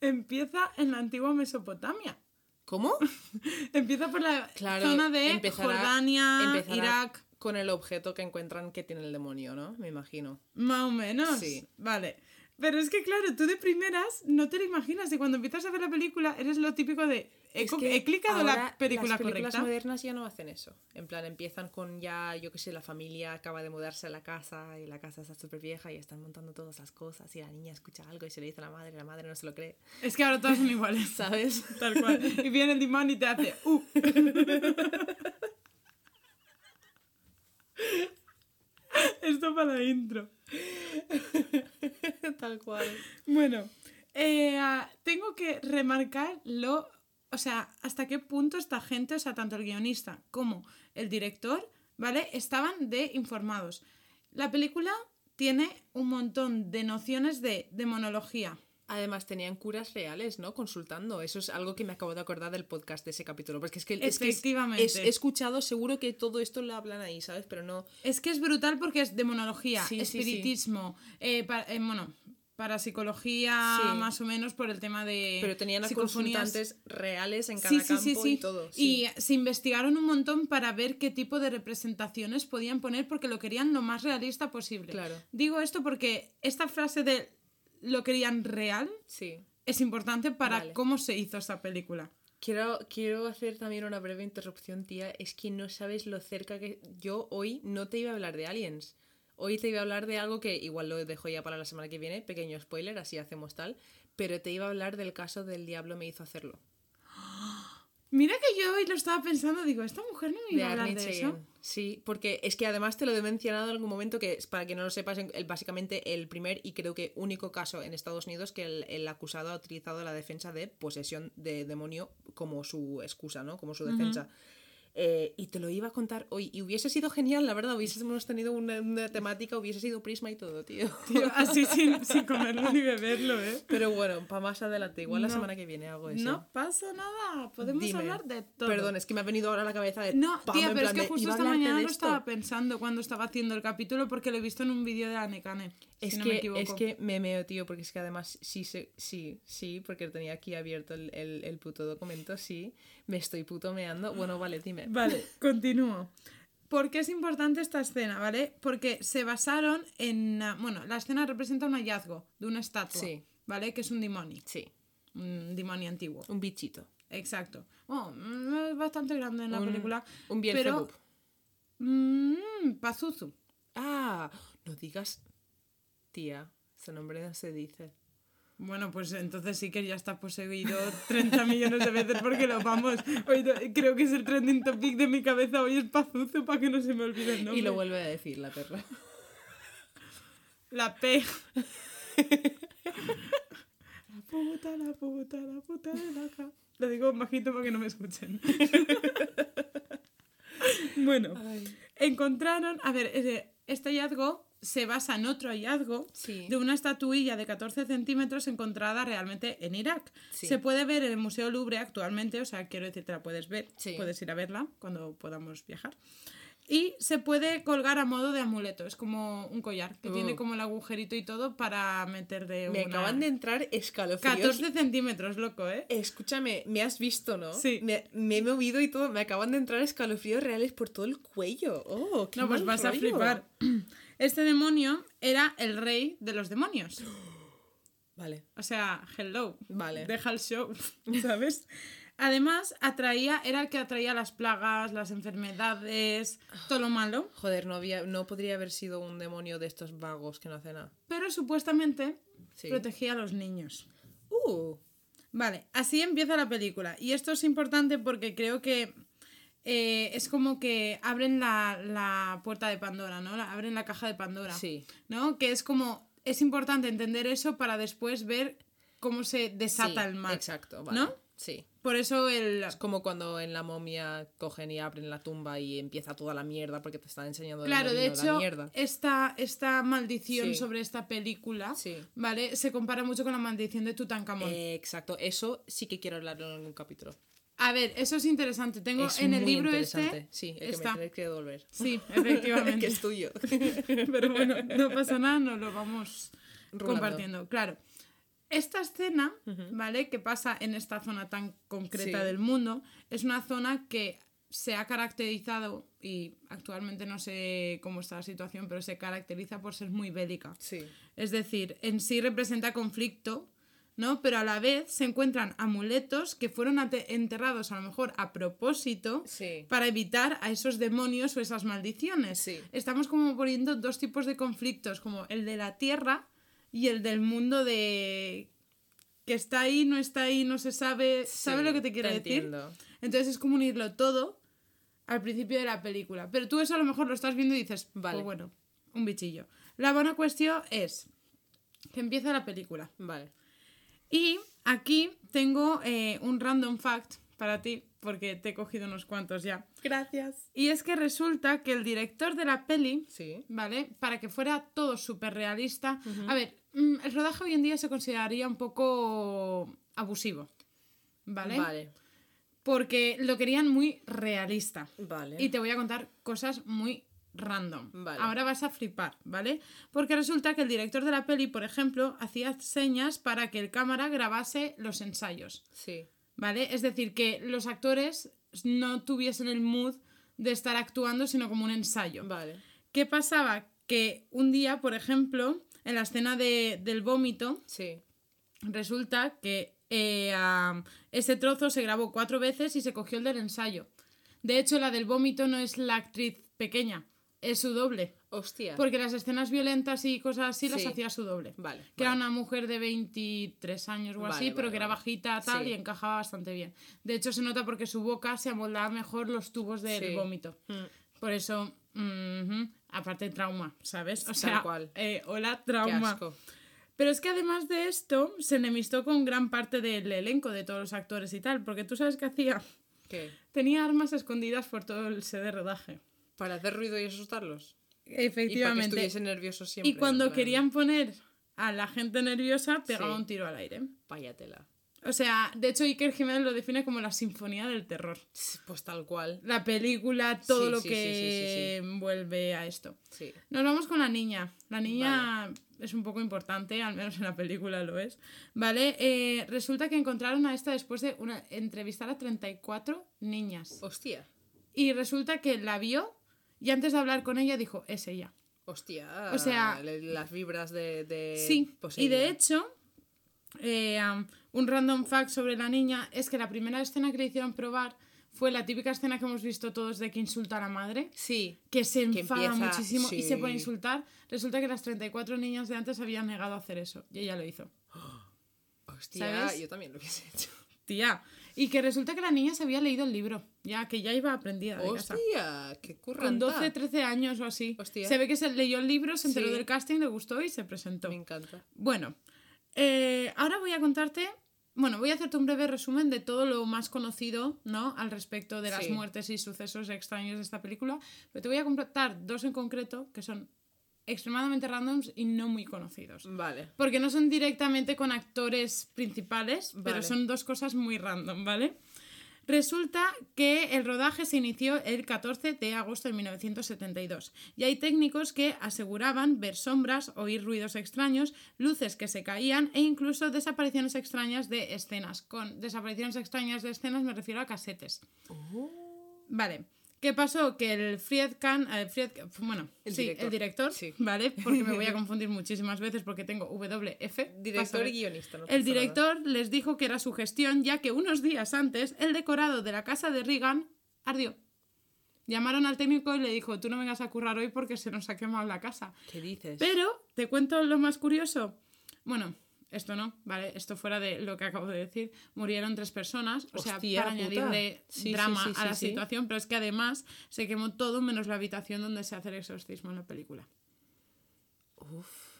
Empieza en la antigua Mesopotamia. ¿Cómo? Empieza por la Claro, zona de empezará- Jordania, empezará Irak, Con el objeto que encuentran que tiene el demonio, ¿no? Me imagino. más o menos. Sí. Vale. Pero es que, claro, tú de primeras no te lo imaginas y cuando empiezas a ver la película eres lo típico de... He, Es que he clicado la película las películas correcta. modernas ya no hacen eso. En plan, empiezan con ya, yo qué sé, la familia acaba de mudarse a la casa y la casa está súper vieja y están montando todas las cosas y la niña escucha algo y se le dice a la madre y la madre no se lo cree. Es que ahora todas son iguales. ¿Sabes? Tal cual. Y viene el Dimon y te hace... Uh. Esto para la intro. Tal cual. Bueno, eh, ah, tengo que remarcar lo, o sea, hasta qué punto esta gente, o sea, tanto el guionista como el director, ¿vale? Estaban de informados. La película tiene un montón de nociones de demonología. Además, tenían curas reales, ¿no? Consultando. Eso es algo que me acabo de acordar del podcast de ese capítulo. Porque es que, es que Efectivamente. es- he escuchado, seguro que todo esto lo hablan ahí, ¿sabes? Pero no. Es que es brutal porque es demonología, Sí, sí, sí. espiritismo, eh, eh, bueno, parapsicología Sí. más o menos por el tema de Pero tenían a consultantes reales en cada Sí, sí, campo sí, sí. y todo. sí. Y se investigaron un montón para ver qué tipo de representaciones podían poner porque lo querían lo más realista posible. Claro. Digo esto porque esta frase de lo querían real Sí. es importante para Vale. cómo se hizo esta película. Quiero, quiero hacer también una breve interrupción, tía. Es que no sabes lo cerca que yo hoy no te iba a hablar de aliens. Hoy te iba a hablar de algo que igual lo dejo ya para la semana que viene, pequeño spoiler, así hacemos tal. Pero te iba a hablar del caso del diablo me hizo hacerlo. Mira que yo hoy lo estaba pensando, digo, esta mujer no me iba a hablar de eso. Sí, porque es que además te lo he mencionado en algún momento que, es- para que no lo sepas, el, básicamente el primer y creo que único caso en Estados Unidos que el, el acusado ha utilizado la defensa de posesión de demonio como su excusa, ¿no? Como su defensa. Eh, y te lo iba a contar hoy. Y hubiese sido genial, la verdad. Hubiésemos tenido una, una temática, hubiese sido prisma y todo, tío. Tío, así sin, sin comerlo ni beberlo, ¿eh? Pero bueno, para más adelante. Igual la No. semana que viene hago eso. No pasa nada, podemos Dime. hablar de todo. Perdón, es que me ha venido ahora a la cabeza de. No, pam, tía, pero es que de, justo esta mañana lo estaba pensando cuando estaba haciendo el capítulo porque lo he visto en un vídeo de Anekane. Es, si no que, me equivoco. es que me meo, tío, porque es que además sí, sí, sí, porque tenía aquí abierto el, el, el puto documento, sí, me estoy puto meando. Bueno, vale, dime. Vale, continúo. ¿Por qué es importante esta escena, vale? Porque se basaron en... ah, Bueno, la escena representa un hallazgo de una estatua, Sí. ¿vale? Que es un demonio, Sí, un demonio antiguo. un bichito. Exacto. Bueno, mm, es bastante grande en la Un- película. Un pero... Beelzebub. Mmm, Pazuzu. Ah, no digas, tía, ese nombre no se dice. Bueno, pues entonces sí que ya está poseído 30 millones de veces porque lo vamos. Hoy creo que es el trending topic de mi cabeza. Hoy es Pazuzu para que no se me olvide el nombre. Y lo vuelve a decir la perra. La P. la puta, la puta, la puta de la ca- Lo digo bajito para que no me escuchen. bueno, encontraron. A ver, este hallazgo se basa en otro hallazgo Sí. de una estatuilla de 14 centímetros encontrada realmente en Irak. Sí. Se puede ver en el Museo Louvre actualmente, o sea, quiero decir, te la puedes ver, Sí. puedes ir a verla cuando podamos viajar. Y se puede colgar a modo de amuleto, es como un collar que Uh. tiene como el agujerito y todo para meter de Me una... acaban de entrar escalofríos. 14 centímetros, loco, ¿eh? Escúchame, me has visto, ¿no? Sí. Me, me he movido y todo. Me acaban de entrar escalofríos reales por todo el cuello. Oh, qué No, pues vas a rollo. flipar. Este demonio era el rey de los demonios. Vale. O sea, hello. Vale. Deja el show, ¿sabes? Además, atraía, era el que atraía las plagas, las enfermedades, todo lo malo. Joder, no, había, no podría haber sido un demonio de estos vagos que no hace nada. Pero supuestamente Sí. protegía a los niños. Uh, Vale, así empieza la película. Y esto es importante porque creo que eh, es como que abren la, la puerta de Pandora, ¿no? La- abren la caja de Pandora. Sí. ¿No? Que es como. Es importante entender eso para después ver cómo se desata Sí, el mal. exacto, vale. ¿No? Sí. Por eso el... Es como cuando en la momia cogen y abren la tumba y empieza toda la mierda porque te están enseñando Claro, de hecho, la mierda. esta, esta maldición Sí. sobre esta película, Sí. ¿vale? Se compara mucho con la maldición de Tutankamón. Eh, exacto, eso sí que quiero hablarlo en algún capítulo. A ver, eso es interesante. Tengo es en el libro este... Sí, el que me que devolver. Sí, que efectivamente. es tuyo. Pero bueno, no pasa nada, nos lo vamos Rulando. compartiendo. Claro. Esta escena, ¿vale? Que pasa en esta zona tan concreta Sí. del mundo, es una zona que se ha caracterizado, y actualmente no sé cómo está la situación, pero se caracteriza por ser muy bélica. Sí. Es decir, en sí representa conflicto, ¿no? Pero a la vez se encuentran amuletos que fueron enterrados a lo mejor a propósito Sí. para evitar a esos demonios o esas maldiciones. Sí. Estamos como poniendo dos tipos de conflictos, como el de la tierra y el del mundo de que está ahí, no está ahí, no se sabe, ¿sabes Sí, lo que te quiero decir? entiendo. Entonces es como unirlo todo al principio de la película. Pero tú eso a lo mejor lo estás viendo y dices, Vale. vale, bueno, un bichillo. La buena cuestión es que empieza la película. Vale. Y aquí tengo eh, un random fact para ti, porque te he cogido unos cuantos ya. Gracias. Y es que resulta que el director de la peli, Sí. ¿vale? Para que fuera todo súper realista. A ver, mm, el rodaje hoy en día se consideraría un poco abusivo, ¿vale? Vale. Porque lo querían muy realista. Vale. Y te voy a contar cosas muy random. Vale. Ahora vas a flipar, ¿vale? Porque resulta que el director de la peli, por ejemplo, hacía señas para que el cámara grabase los ensayos, Sí. ¿vale? Es decir, que los actores no tuviesen el mood de estar actuando, sino como un ensayo. Vale. ¿Qué pasaba? Que un día, por ejemplo, en la escena de- del vómito, Sí. resulta que eh, am, ese trozo se grabó cuatro veces y se cogió el del ensayo. De hecho, la del vómito no es la actriz pequeña, es su doble. Hostia. Porque las escenas violentas y cosas así las Sí. hacía su doble. Vale. Que era una mujer de 23 años o Vale, así, pero que era bajita tal Sí. y encajaba bastante bien. De hecho, se nota porque su boca se amoldaba mejor los tubos del Sí. vómito. Mm. Por eso, ujú, aparte trauma, ¿sabes? O Tal sea, cual. eh, hola, Qué trauma. asco. Pero es que además de esto, se enemistó con gran parte del elenco, de todos los actores y tal, porque tú sabes qué hacía. ¿Qué? Tenía armas escondidas por todo el set de rodaje. Para hacer ruido y asustarlos. Y para que Efectivamente. nerviosos siempre. Y cuando querían poner a la gente nerviosa, pegaba Sí. un tiro al aire. Váyatela. O sea, de hecho Iker Jiménez lo define como la sinfonía del terror. Pues tal cual. La película, todo Sí, lo sí, que envuelve a esto. Sí. Nos vamos con la niña. La niña es un poco importante, al menos en la película lo es. ¿Vale? Eh, resulta que encontraron a esta después de una, entrevistar a 34 niñas. Hostia. Y resulta que la vio y antes de hablar con ella dijo, es ella. Hostia. O sea- las vibras de. de Sí, y de hecho, eh, um, un random fact sobre la niña es que la primera escena que le hicieron probar fue la típica escena que hemos visto todos de que insulta a la madre. Sí. que se Que enfada empieza- muchísimo y se pone a insultar. Resulta que las 34 niñas de antes habían negado a hacer eso y ella lo hizo. Hostia, ¿Sabes? yo también lo hubiese hecho. Tía. Y que resulta que la niña se había leído el libro, ya que ya iba aprendida de casa. Hostia, qué curranta. Con 12, 13 años o así. Hostia. Se ve que se leyó el libro, se enteró Sí. del casting, le gustó y se presentó. Me encanta. Bueno, eh, ahora voy a contarte, bueno, voy a hacerte un breve resumen de todo lo más conocido, ¿no? Al respecto de las Sí. muertes y sucesos extraños de esta película, pero te voy a contar dos en concreto que son extremadamente randoms y no muy conocidos. Vale. Porque no son directamente con actores principales, pero son dos cosas muy random, ¿vale? Resulta que el rodaje se inició el 14 de agosto de 1972 y hay técnicos que aseguraban ver sombras, oír ruidos extraños, luces que se caían e incluso desapariciones extrañas de escenas. Con desapariciones extrañas de escenas me refiero a casetes. Vale. ¿Qué pasó? Que el Friedkan, eh, Fried- bueno, El sí, director. el director, Sí. ¿vale? Porque me voy a confundir muchísimas veces porque tengo WF. Director y guionista. no El nada. director les dijo que era su gestión, ya que unos días antes el decorado de la casa de Reagan ardió. Llamaron al técnico y le dijo, tú no vengas a currar hoy porque se nos ha quemado la casa. ¿Qué dices? Pero, te cuento lo más curioso. Bueno, esto no, ¿vale? Esto fuera de lo que acabo de decir. Murieron tres personas, o sea, para puta. añadirle Sí, drama sí, a la situación, pero es que además se quemó todo menos la habitación donde se hace el exorcismo en la película. Uf.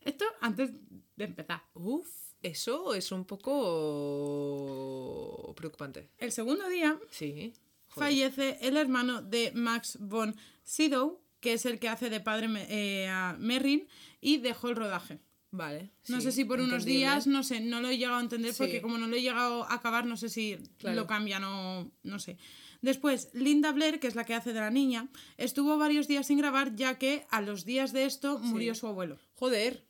Esto antes de empezar. Uf. Eso es un poco preocupante. El segundo día Sí. Joder. fallece el hermano de Max von Sydow, que es el que hace de padre eh, a Merrin, y dejó el rodaje. Vale. No sí, sé si por unos días, no sé, no lo he llegado a entender Sí. porque como no lo he llegado a acabar, no sé si Claro. lo cambian o no sé. Después, Linda Blair, que es la que hace de la niña, estuvo varios días sin grabar ya que a los días de esto murió su abuelo. Joder.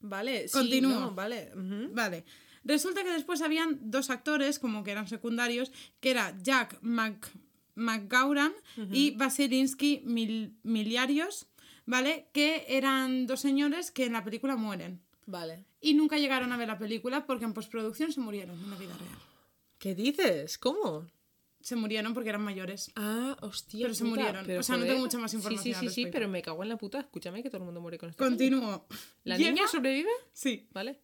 Vale, sí, Continúo. no, vale. Vale. Resulta que después habían dos actores, como que eran secundarios, que era Jack Mc, McGauran y Vasilinsky Mil- Miliarios, ¿vale? Que eran dos señores que en la película mueren. Vale. Y nunca llegaron a ver la película porque en postproducción se murieron en la vida real. ¿Qué dices? ¿Cómo? Se murieron porque eran mayores. Ah, hostia. Pero se puta, murieron. O sea, no tengo mucha más información Sí, sí, al sí, sí, pero me cago en la puta. Escúchame que todo el mundo muere con esto. Continúo. ¿La Llega- niña sobrevive? Sí. Vale.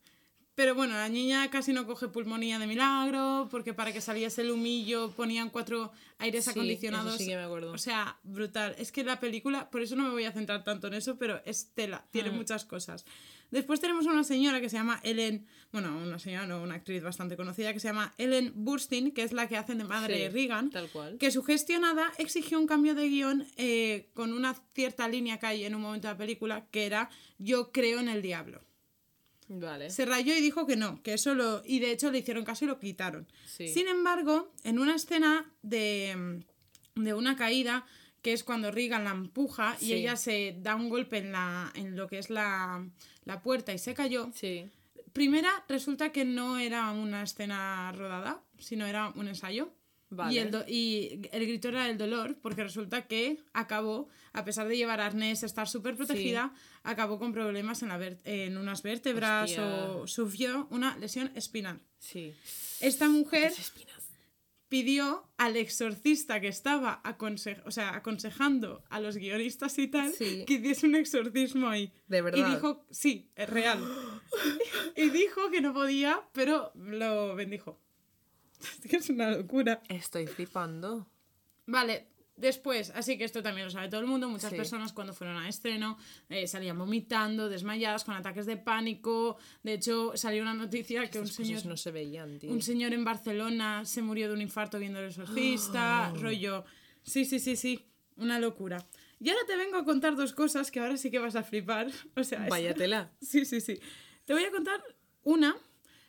Pero bueno, la niña casi no coge pulmonía de milagro, porque para que saliese el humillo ponían cuatro aires Sí, acondicionados. eso sí que me acuerdo. O sea, brutal. Es que la película, por eso no me voy a centrar tanto en eso, pero es tela, tiene Mm. muchas cosas. Después tenemos a una señora que se llama Ellen, bueno, una señora, no, una actriz bastante conocida que se llama Ellen Burstyn, que es la que hace de madre Sí, Regan, Tal cual. que sugestionada exigió un cambio de guion eh, con una cierta línea que hay en un momento de la película, que era yo creo en el diablo. Vale. Se rayó y dijo que no, que eso lo. Y de hecho le hicieron caso y lo quitaron. Sí. Sin embargo, en una escena de, de una caída, que es cuando Regan la empuja y ella se da un golpe en, la, en lo que es la, la puerta y se cayó. Sí. Primera, resulta que no era una escena rodada, sino era un ensayo. Vale. Y, el do- y el grito era el dolor, porque resulta que acabó, a pesar de llevar arnés, estar súper protegida, acabó con problemas en, la en unas vértebras Hostia. o sufrió una lesión espinal. Sí. Esta mujer pidió al exorcista que estaba aconse- o sea, aconsejando a los guionistas y tal Sí. que hiciese un exorcismo ahí. ¿De verdad? Y dijo, sí, es real. y dijo que no podía, pero lo bendijo. Es que es una locura. Estoy flipando. Vale, después, así que esto también lo sabe todo el mundo, muchas Sí. personas cuando fueron a estreno eh, salían vomitando, desmayadas, con ataques de pánico. De hecho, salió una noticia que un Estas señor, no se veían, tío. un señor en Barcelona se murió de un infarto viendo el exorcista, rollo. Sí, sí, sí, sí, una locura. Y ahora te vengo a contar dos cosas que ahora sí que vas a flipar. O sea, es- Vaya tela. Sí, sí, sí. Te voy a contar una,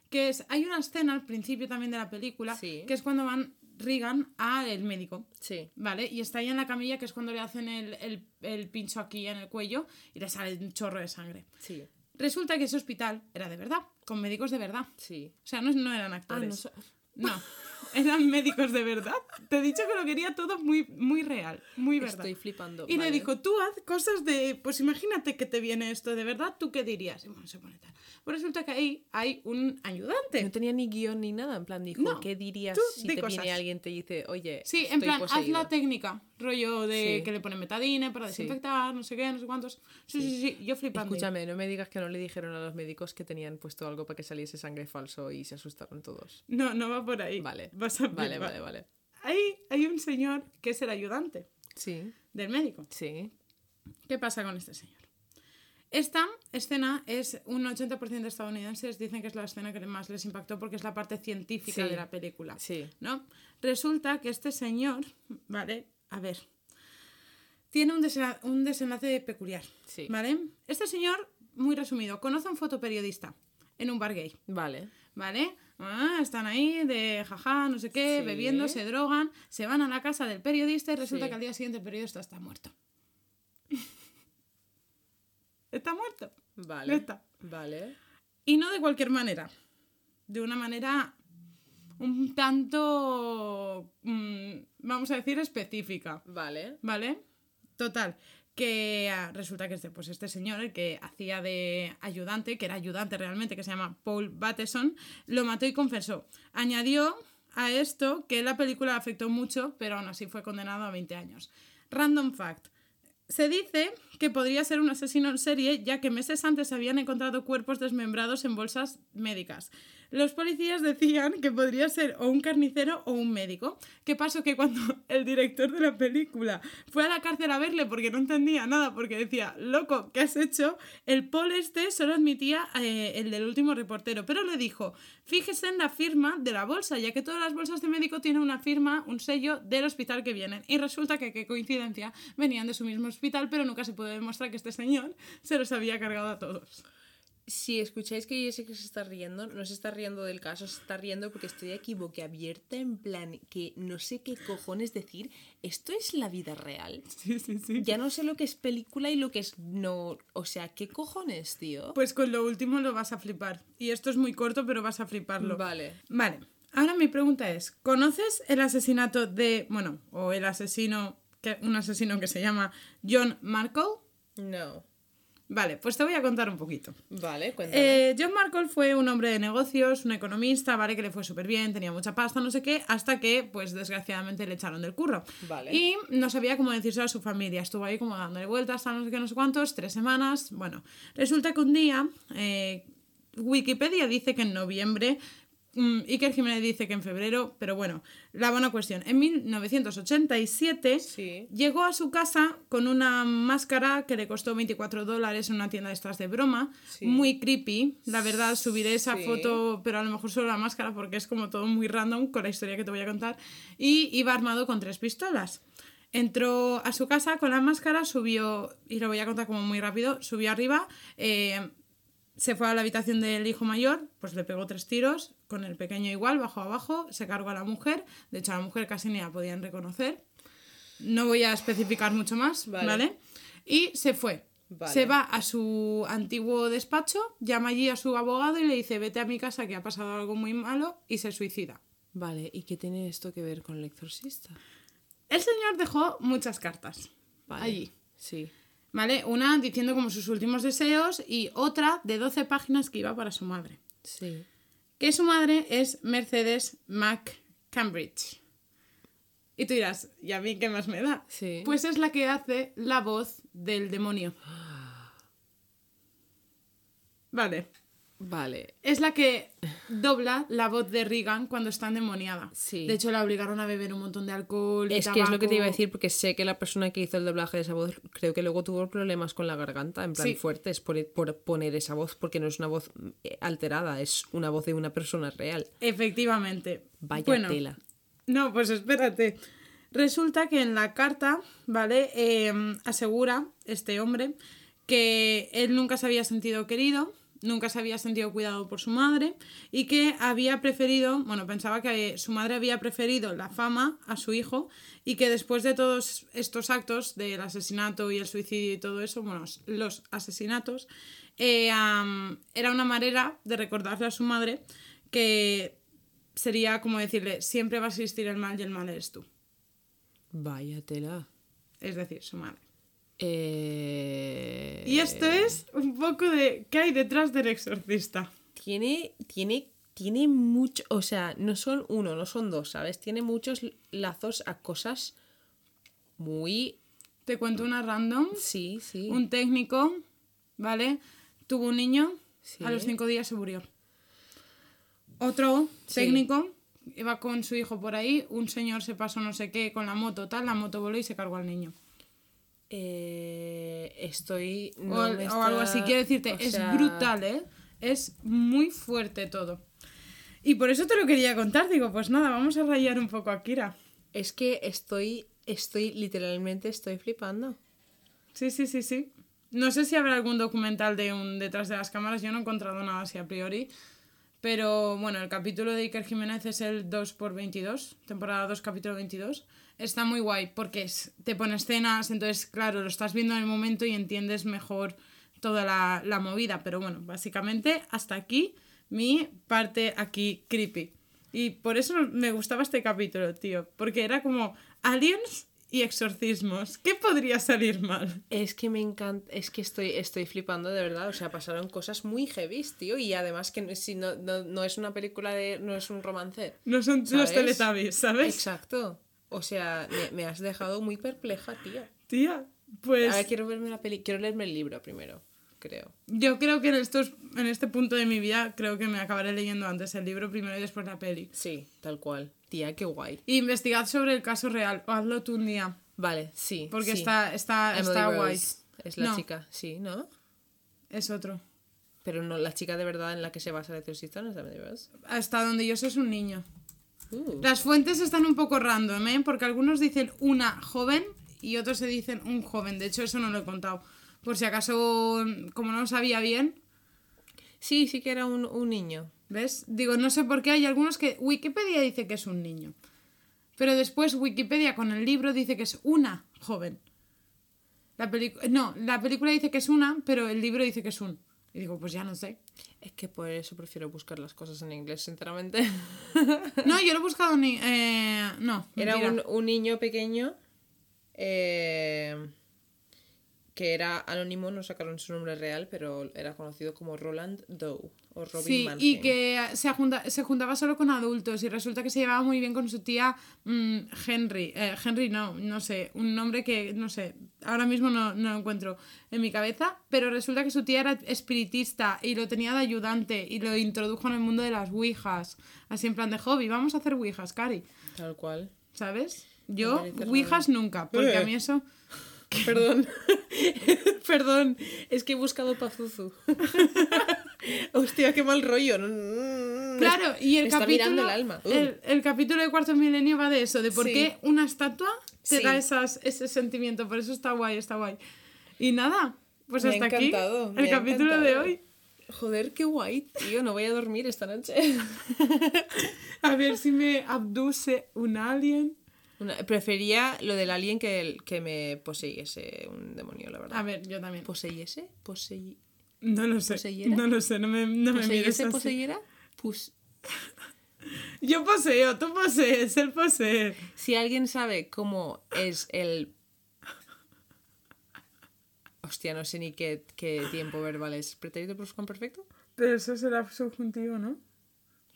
que es, hay una escena al principio también de la película, Sí. que es cuando van Regan al médico. Sí. ¿Vale? Y está ahí en la camilla, que es cuando le hacen el, el- el pincho aquí en el cuello y le sale un chorro de sangre. Sí. Resulta que ese hospital era de verdad, con médicos de verdad. Sí. O sea, no, no eran Ah, actores. no sé. No, eran médicos de verdad. Te he dicho que lo quería todo muy, muy real, muy verdad. Estoy flipando. Y le vale. dijo, tú haz cosas de, pues imagínate que te viene esto de verdad, ¿tú qué dirías? Y bueno, se pone tal. Pues resulta que ahí hay un ayudante. No tenía ni guion ni nada. En plan, dijo, No, ¿qué dirías si te cosas. viene alguien te dice, oye, Sí, en estoy plan, haz poseído"? la técnica, rollo de Sí. que le ponen metadine para Sí. desinfectar, no sé qué, no sé cuántos. Sí, sí, sí, sí, yo flipando. Escúchame, no me digas que no le dijeron a los médicos que tenían puesto algo para que saliese sangre falso y se asustaron todos. No, no va por ahí. Vale. Vas a Vale, vale, vale. Ahí hay un señor que es el ayudante Sí, del médico. sí. ¿Qué pasa con este señor? Esta escena es un 80% de estadounidenses dicen que es la escena que más les impactó porque es la parte científica Sí. de la película. Sí. ¿no? Resulta que este señor, ¿vale? A ver, tiene un, desenlace peculiar, Sí. ¿vale? Este señor, muy resumido, conoce a un fotoperiodista en un bar gay, Vale. ¿vale? Ah, están ahí de jaja, no sé qué, Sí. bebiendo, se drogan, se van a la casa del periodista y resulta Sí. que al día siguiente el periodista está muerto. está muerto. Vale. Está. Vale. Y no de cualquier manera. De una manera un tanto, mm, vamos a decir, específica. Vale. ¿Vale? Total. Que ah, resulta que este, pues este señor, el que hacía de ayudante, que era ayudante realmente, que se llama Paul Bateson, lo mató y confesó. Añadió a esto que la película afectó mucho, pero aún así fue condenado a 20 años. Random fact. Se dice que podría ser un asesino en serie, ya que meses antes se habían encontrado cuerpos desmembrados en bolsas médicas. Los policías decían que podría ser o un carnicero o un médico. ¿Qué pasó? Que cuando el director de la película fue a la cárcel a verle porque no entendía nada, porque decía, loco, ¿qué has hecho? El Paul este solo admitía eh, el del último reportero, pero le dijo, fíjese en la firma de la bolsa, ya que todas las bolsas de médico tienen una firma, un sello del hospital que vienen. Y resulta que, qué coincidencia, venían de su mismo hospital, pero nunca se puede demostrar que este señor se los había cargado a todos. Si escucháis que Jessica se está riendo, no se está riendo del caso, se está riendo porque estoy aquí boquiabierta en plan que no sé qué cojones decir. ¿Esto es la vida real? Sí, sí, sí. Ya no sé lo que es película y lo que es no... O sea, ¿qué cojones, tío? Pues con lo último lo vas a flipar. Y esto es muy corto, pero vas a fliparlo. Vale. Vale. Ahora mi pregunta es, ¿conoces el asesinato de, bueno, o el asesino, que, un asesino que se llama John Markle? No. Vale, pues te voy a contar un poquito. Vale, cuéntame. Eh, John Markle fue un hombre de negocios, un economista, ¿vale? Que le fue súper bien, tenía mucha pasta, no sé qué, hasta que, pues desgraciadamente, le echaron del curro. Vale. Y no sabía cómo decirse a su familia. Estuvo ahí como dándole vueltas, tal, no sé qué, no sé cuántos, tres semanas. Bueno, resulta que un día, eh, Wikipedia dice que en noviembre mm, Iker Jiménez dice que en febrero, pero bueno, la buena cuestión. En 1987 Sí. llegó a su casa con una máscara que le costó 24 dólares en una tienda de estas de broma. Sí. Muy creepy. La verdad, subiré esa Sí. foto, pero a lo mejor solo la máscara porque es como todo muy random con la historia que te voy a contar. Y iba armado con tres pistolas. Entró a su casa con la máscara, subió, y lo voy a contar como muy rápido, subió arriba, eh, se fue a la habitación del hijo mayor, pues le pegó tres tiros, con el pequeño igual, bajo abajo, se cargó a la mujer, de hecho a la mujer casi ni la podían reconocer. No voy a especificar mucho más, Vale. ¿vale? Y se fue. Vale. Se va a su antiguo despacho, llama allí a su abogado y le dice, vete a mi casa que ha pasado algo muy malo y se suicida. Vale, ¿y qué tiene esto que ver con el exorcista? El señor dejó muchas cartas Vale. allí. Sí. ¿Vale? Una diciendo como sus últimos deseos y otra de 12 páginas que iba para su madre. Sí. Que su madre es Mercedes McCambridge. Y tú dirás, ¿y a mí qué más me da? Sí. Pues es la que hace la voz del demonio. Vale. Vale. Es la que dobla la voz de Regan cuando está endemoniada. Sí. De hecho, la obligaron a beber un montón de alcohol. y Es que es lo que te iba a decir, porque sé que la persona que hizo el doblaje de esa voz, creo que luego tuvo problemas con la garganta, en plan Sí. fuertes, por, por poner esa voz, porque no es una voz eh, alterada, es una voz de una persona real. Efectivamente. Vaya Bueno, tela. No, pues espérate. Resulta que en la carta, ¿vale? Eh, asegura este hombre que él nunca se había sentido querido, nunca se había sentido cuidado por su madre y que había preferido, bueno, pensaba que su madre había preferido la fama a su hijo y que después de todos estos actos del asesinato y el suicidio y todo eso, bueno, los asesinatos, eh, era una manera de recordarle a su madre que sería como decirle, siempre va a existir el mal y el mal eres tú. Vaya tela. Es decir, su madre. Eh, Y esto es un poco de qué hay detrás del exorcista. Tiene, tiene, tiene mucho, o sea, no son uno, no son dos, ¿sabes? Tiene muchos lazos a cosas muy... Te cuento una random. Sí, sí. Un técnico, ¿vale? Tuvo un niño, Sí. a los cinco días se murió. Otro Sí. técnico iba con su hijo por ahí, un señor se pasó no sé qué con la moto, tal, la moto voló y se cargó al niño. Eh, estoy... o, no o algo así, quiero decirte, es sea, brutal, ¿eh? Es muy fuerte todo. Y por eso te lo quería contar, digo, pues nada, vamos a rayar un poco a Kira. Es que estoy, estoy, literalmente estoy flipando. Sí, sí, sí, sí. No sé si habrá algún documental de un detrás de las cámaras, yo no he encontrado nada así a priori. Pero bueno, el capítulo de Iker Jiménez es el 2x22, temporada 2, capítulo 22. Está muy guay porque es, te pone escenas, entonces claro, lo estás viendo en el momento y entiendes mejor toda la, la movida. Pero bueno, básicamente hasta aquí mi parte aquí creepy. Y por eso me gustaba este capítulo, tío. Porque era como aliens y exorcismos. ¿Qué podría salir mal? Es que me encanta, es que estoy, estoy flipando de verdad, o sea, pasaron cosas muy heavy, tío, y además que no- si no, no, no es una película de, no es un romance. No son los. Teletubbies, ¿sabes? Exacto. O sea, me, me has dejado muy perpleja, tío. Tía, pues... Ahora quiero verme la peli, quiero leerme el libro primero. creo. Yo creo que en, estos, en este punto de mi vida, creo que me acabaré leyendo antes el libro primero y después la peli. Sí, tal cual. Tía, qué guay. Y investigad sobre el caso real, o hazlo tú un día, Vale, sí. porque sí. está, está, Emily está Rose guay. Es la No. chica, sí, ¿no? Es otro. Pero no, la chica de verdad en la que se basa la Exorcista no es Emily Rose. Hasta donde yo sé es un niño. Uh. Las fuentes están un poco random, ¿eh? Porque algunos dicen una joven y otros se dicen un joven. De hecho, eso no lo he contado. Por si acaso, como no lo sabía bien, Sí, sí que era un, un niño. ¿ves? Digo, no sé por qué hay algunos que Wikipedia dice que es un niño. Pero después Wikipedia con el libro dice que es una joven. La no, la película dice que es una, pero el libro dice que es un. Y digo, pues ya no sé. Es que por eso prefiero buscar las cosas en inglés, sinceramente. No, yo lo he buscado ni. eh, no, Era un, un niño pequeño eh, que era anónimo, no sacaron su nombre real, pero era conocido como Roland Doe o Robin Sí, y que se, junta- se juntaba solo con adultos y resulta que se llevaba muy bien con su tía mm, Henry. Eh, Henry no, no sé, un nombre que, no sé, ahora mismo no, no lo encuentro en mi cabeza, pero resulta que su tía era espiritista y lo tenía de ayudante y lo introdujo en el mundo de las ouijas. Así en plan de hobby, vamos a hacer ouijas, Cari, Tal cual. ¿sabes? Yo, raro. ouijas nunca, porque a mí eso... Perdón. Perdón. Es que he buscado Pazuzu. Hostia, qué mal rollo. Claro, y el Me está capítulo, mirando el alma. Uh. el, el capítulo de Cuarto Milenio va de eso, de por Sí. qué una estatua te Sí. da esas, ese sentimiento. Por eso está guay, está guay. Y nada, pues Me ha hasta aquí el capítulo de hoy. Joder, qué guay, tío. No voy a dormir esta noche. A ver si me abduce un alien. Una- prefería lo del alien que, el, que me poseyese un demonio, la verdad. A ver, yo también. ¿Poseyese? Posey... No lo sé. ¿poseyera? No lo sé, no me, no me mires así. ¿Poseyera? Pues Yo poseo, tú posees, él posee. si alguien sabe cómo es el... Hostia, no sé ni qué, qué tiempo verbal es. ¿Pretérito perfecto? Pero eso será subjuntivo, ¿no?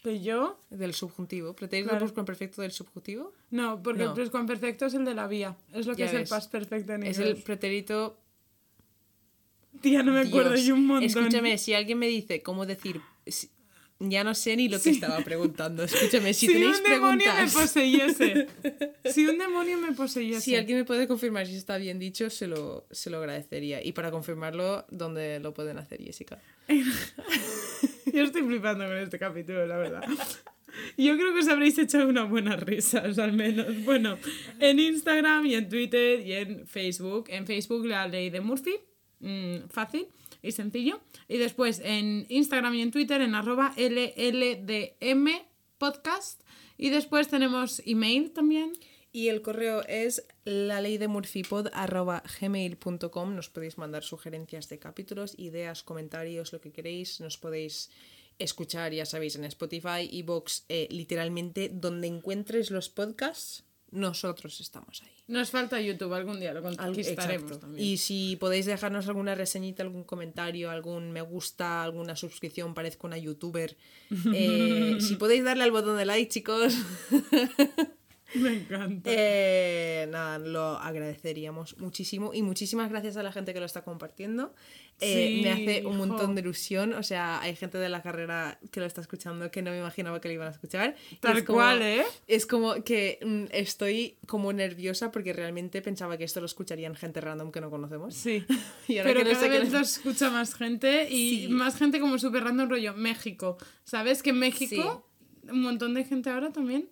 Que yo... Del subjuntivo. ¿Pretérito Claro. perfecto del subjuntivo? No, porque No. el perfecto es el de la vía. Es lo que Ya es el past perfecto en Es inglés. el pretérito Tía, no me acuerdo yo un montón. Escúchame, si alguien me dice cómo decir. si- Ya no sé ni lo que estaba preguntando. Escúchame, si, si tenéis un demonio me poseyese. si un demonio me poseyese. Si alguien me puede confirmar si está bien dicho, se lo, se lo agradecería. Y para confirmarlo, ¿dónde lo pueden hacer, Jessica? Yo estoy flipando con este capítulo, la verdad. Yo creo que os habréis echado unas buenas risas, al menos. Bueno, en Instagram y en Twitter y en Facebook. En Facebook la ley de Murphy. mm, fácil y sencillo. Y después en Instagram y en Twitter en arroba LLDM podcast. Y después tenemos email también. Y el correo es la ley de gmail.com. Nos podéis mandar sugerencias de capítulos, ideas, comentarios, lo que queréis. Nos podéis escuchar, ya sabéis, en Spotify, Evox, eh, literalmente donde encuentres los podcasts, nosotros estamos ahí. Nos falta YouTube, algún día lo conquistaremos también. Y si podéis dejarnos alguna reseñita, algún comentario, algún me gusta, alguna suscripción, parezco una youtuber. Eh, si podéis darle al botón de like, chicos, Me encanta. eh, nada, lo agradeceríamos muchísimo. Y muchísimas gracias a la gente que lo está compartiendo. Eh, Sí, me hace un montón de ilusión. O sea, hay gente de la carrera que lo está escuchando que no me imaginaba que lo iban a escuchar. Tal es como- cual, ¿eh? Es como que mm, estoy como nerviosa porque realmente pensaba que esto lo escucharían gente random que no conocemos. Sí. Y ahora Pero que no cada sé vez que- lo escucha más gente y Sí. más gente como súper random rollo México. ¿Sabes que en México un montón de gente ahora también?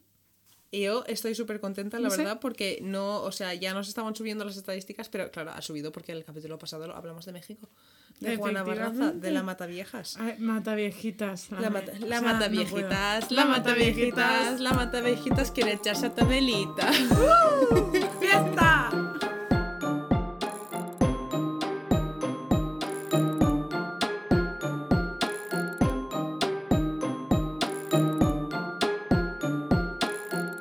Y Yo estoy súper contenta, la No sé. verdad, porque no, o sea, ya nos estaban subiendo las estadísticas, pero claro, ha subido porque el capítulo pasado lo hablamos de México. De Juana Barraza, de la Mata Viejas. Ay, mata viejitas. La mata, o la sea, mata no puedo. viejitas, La mata viejitas. la mata viejitas quiere echarse a Tabelita. ¡Fiesta!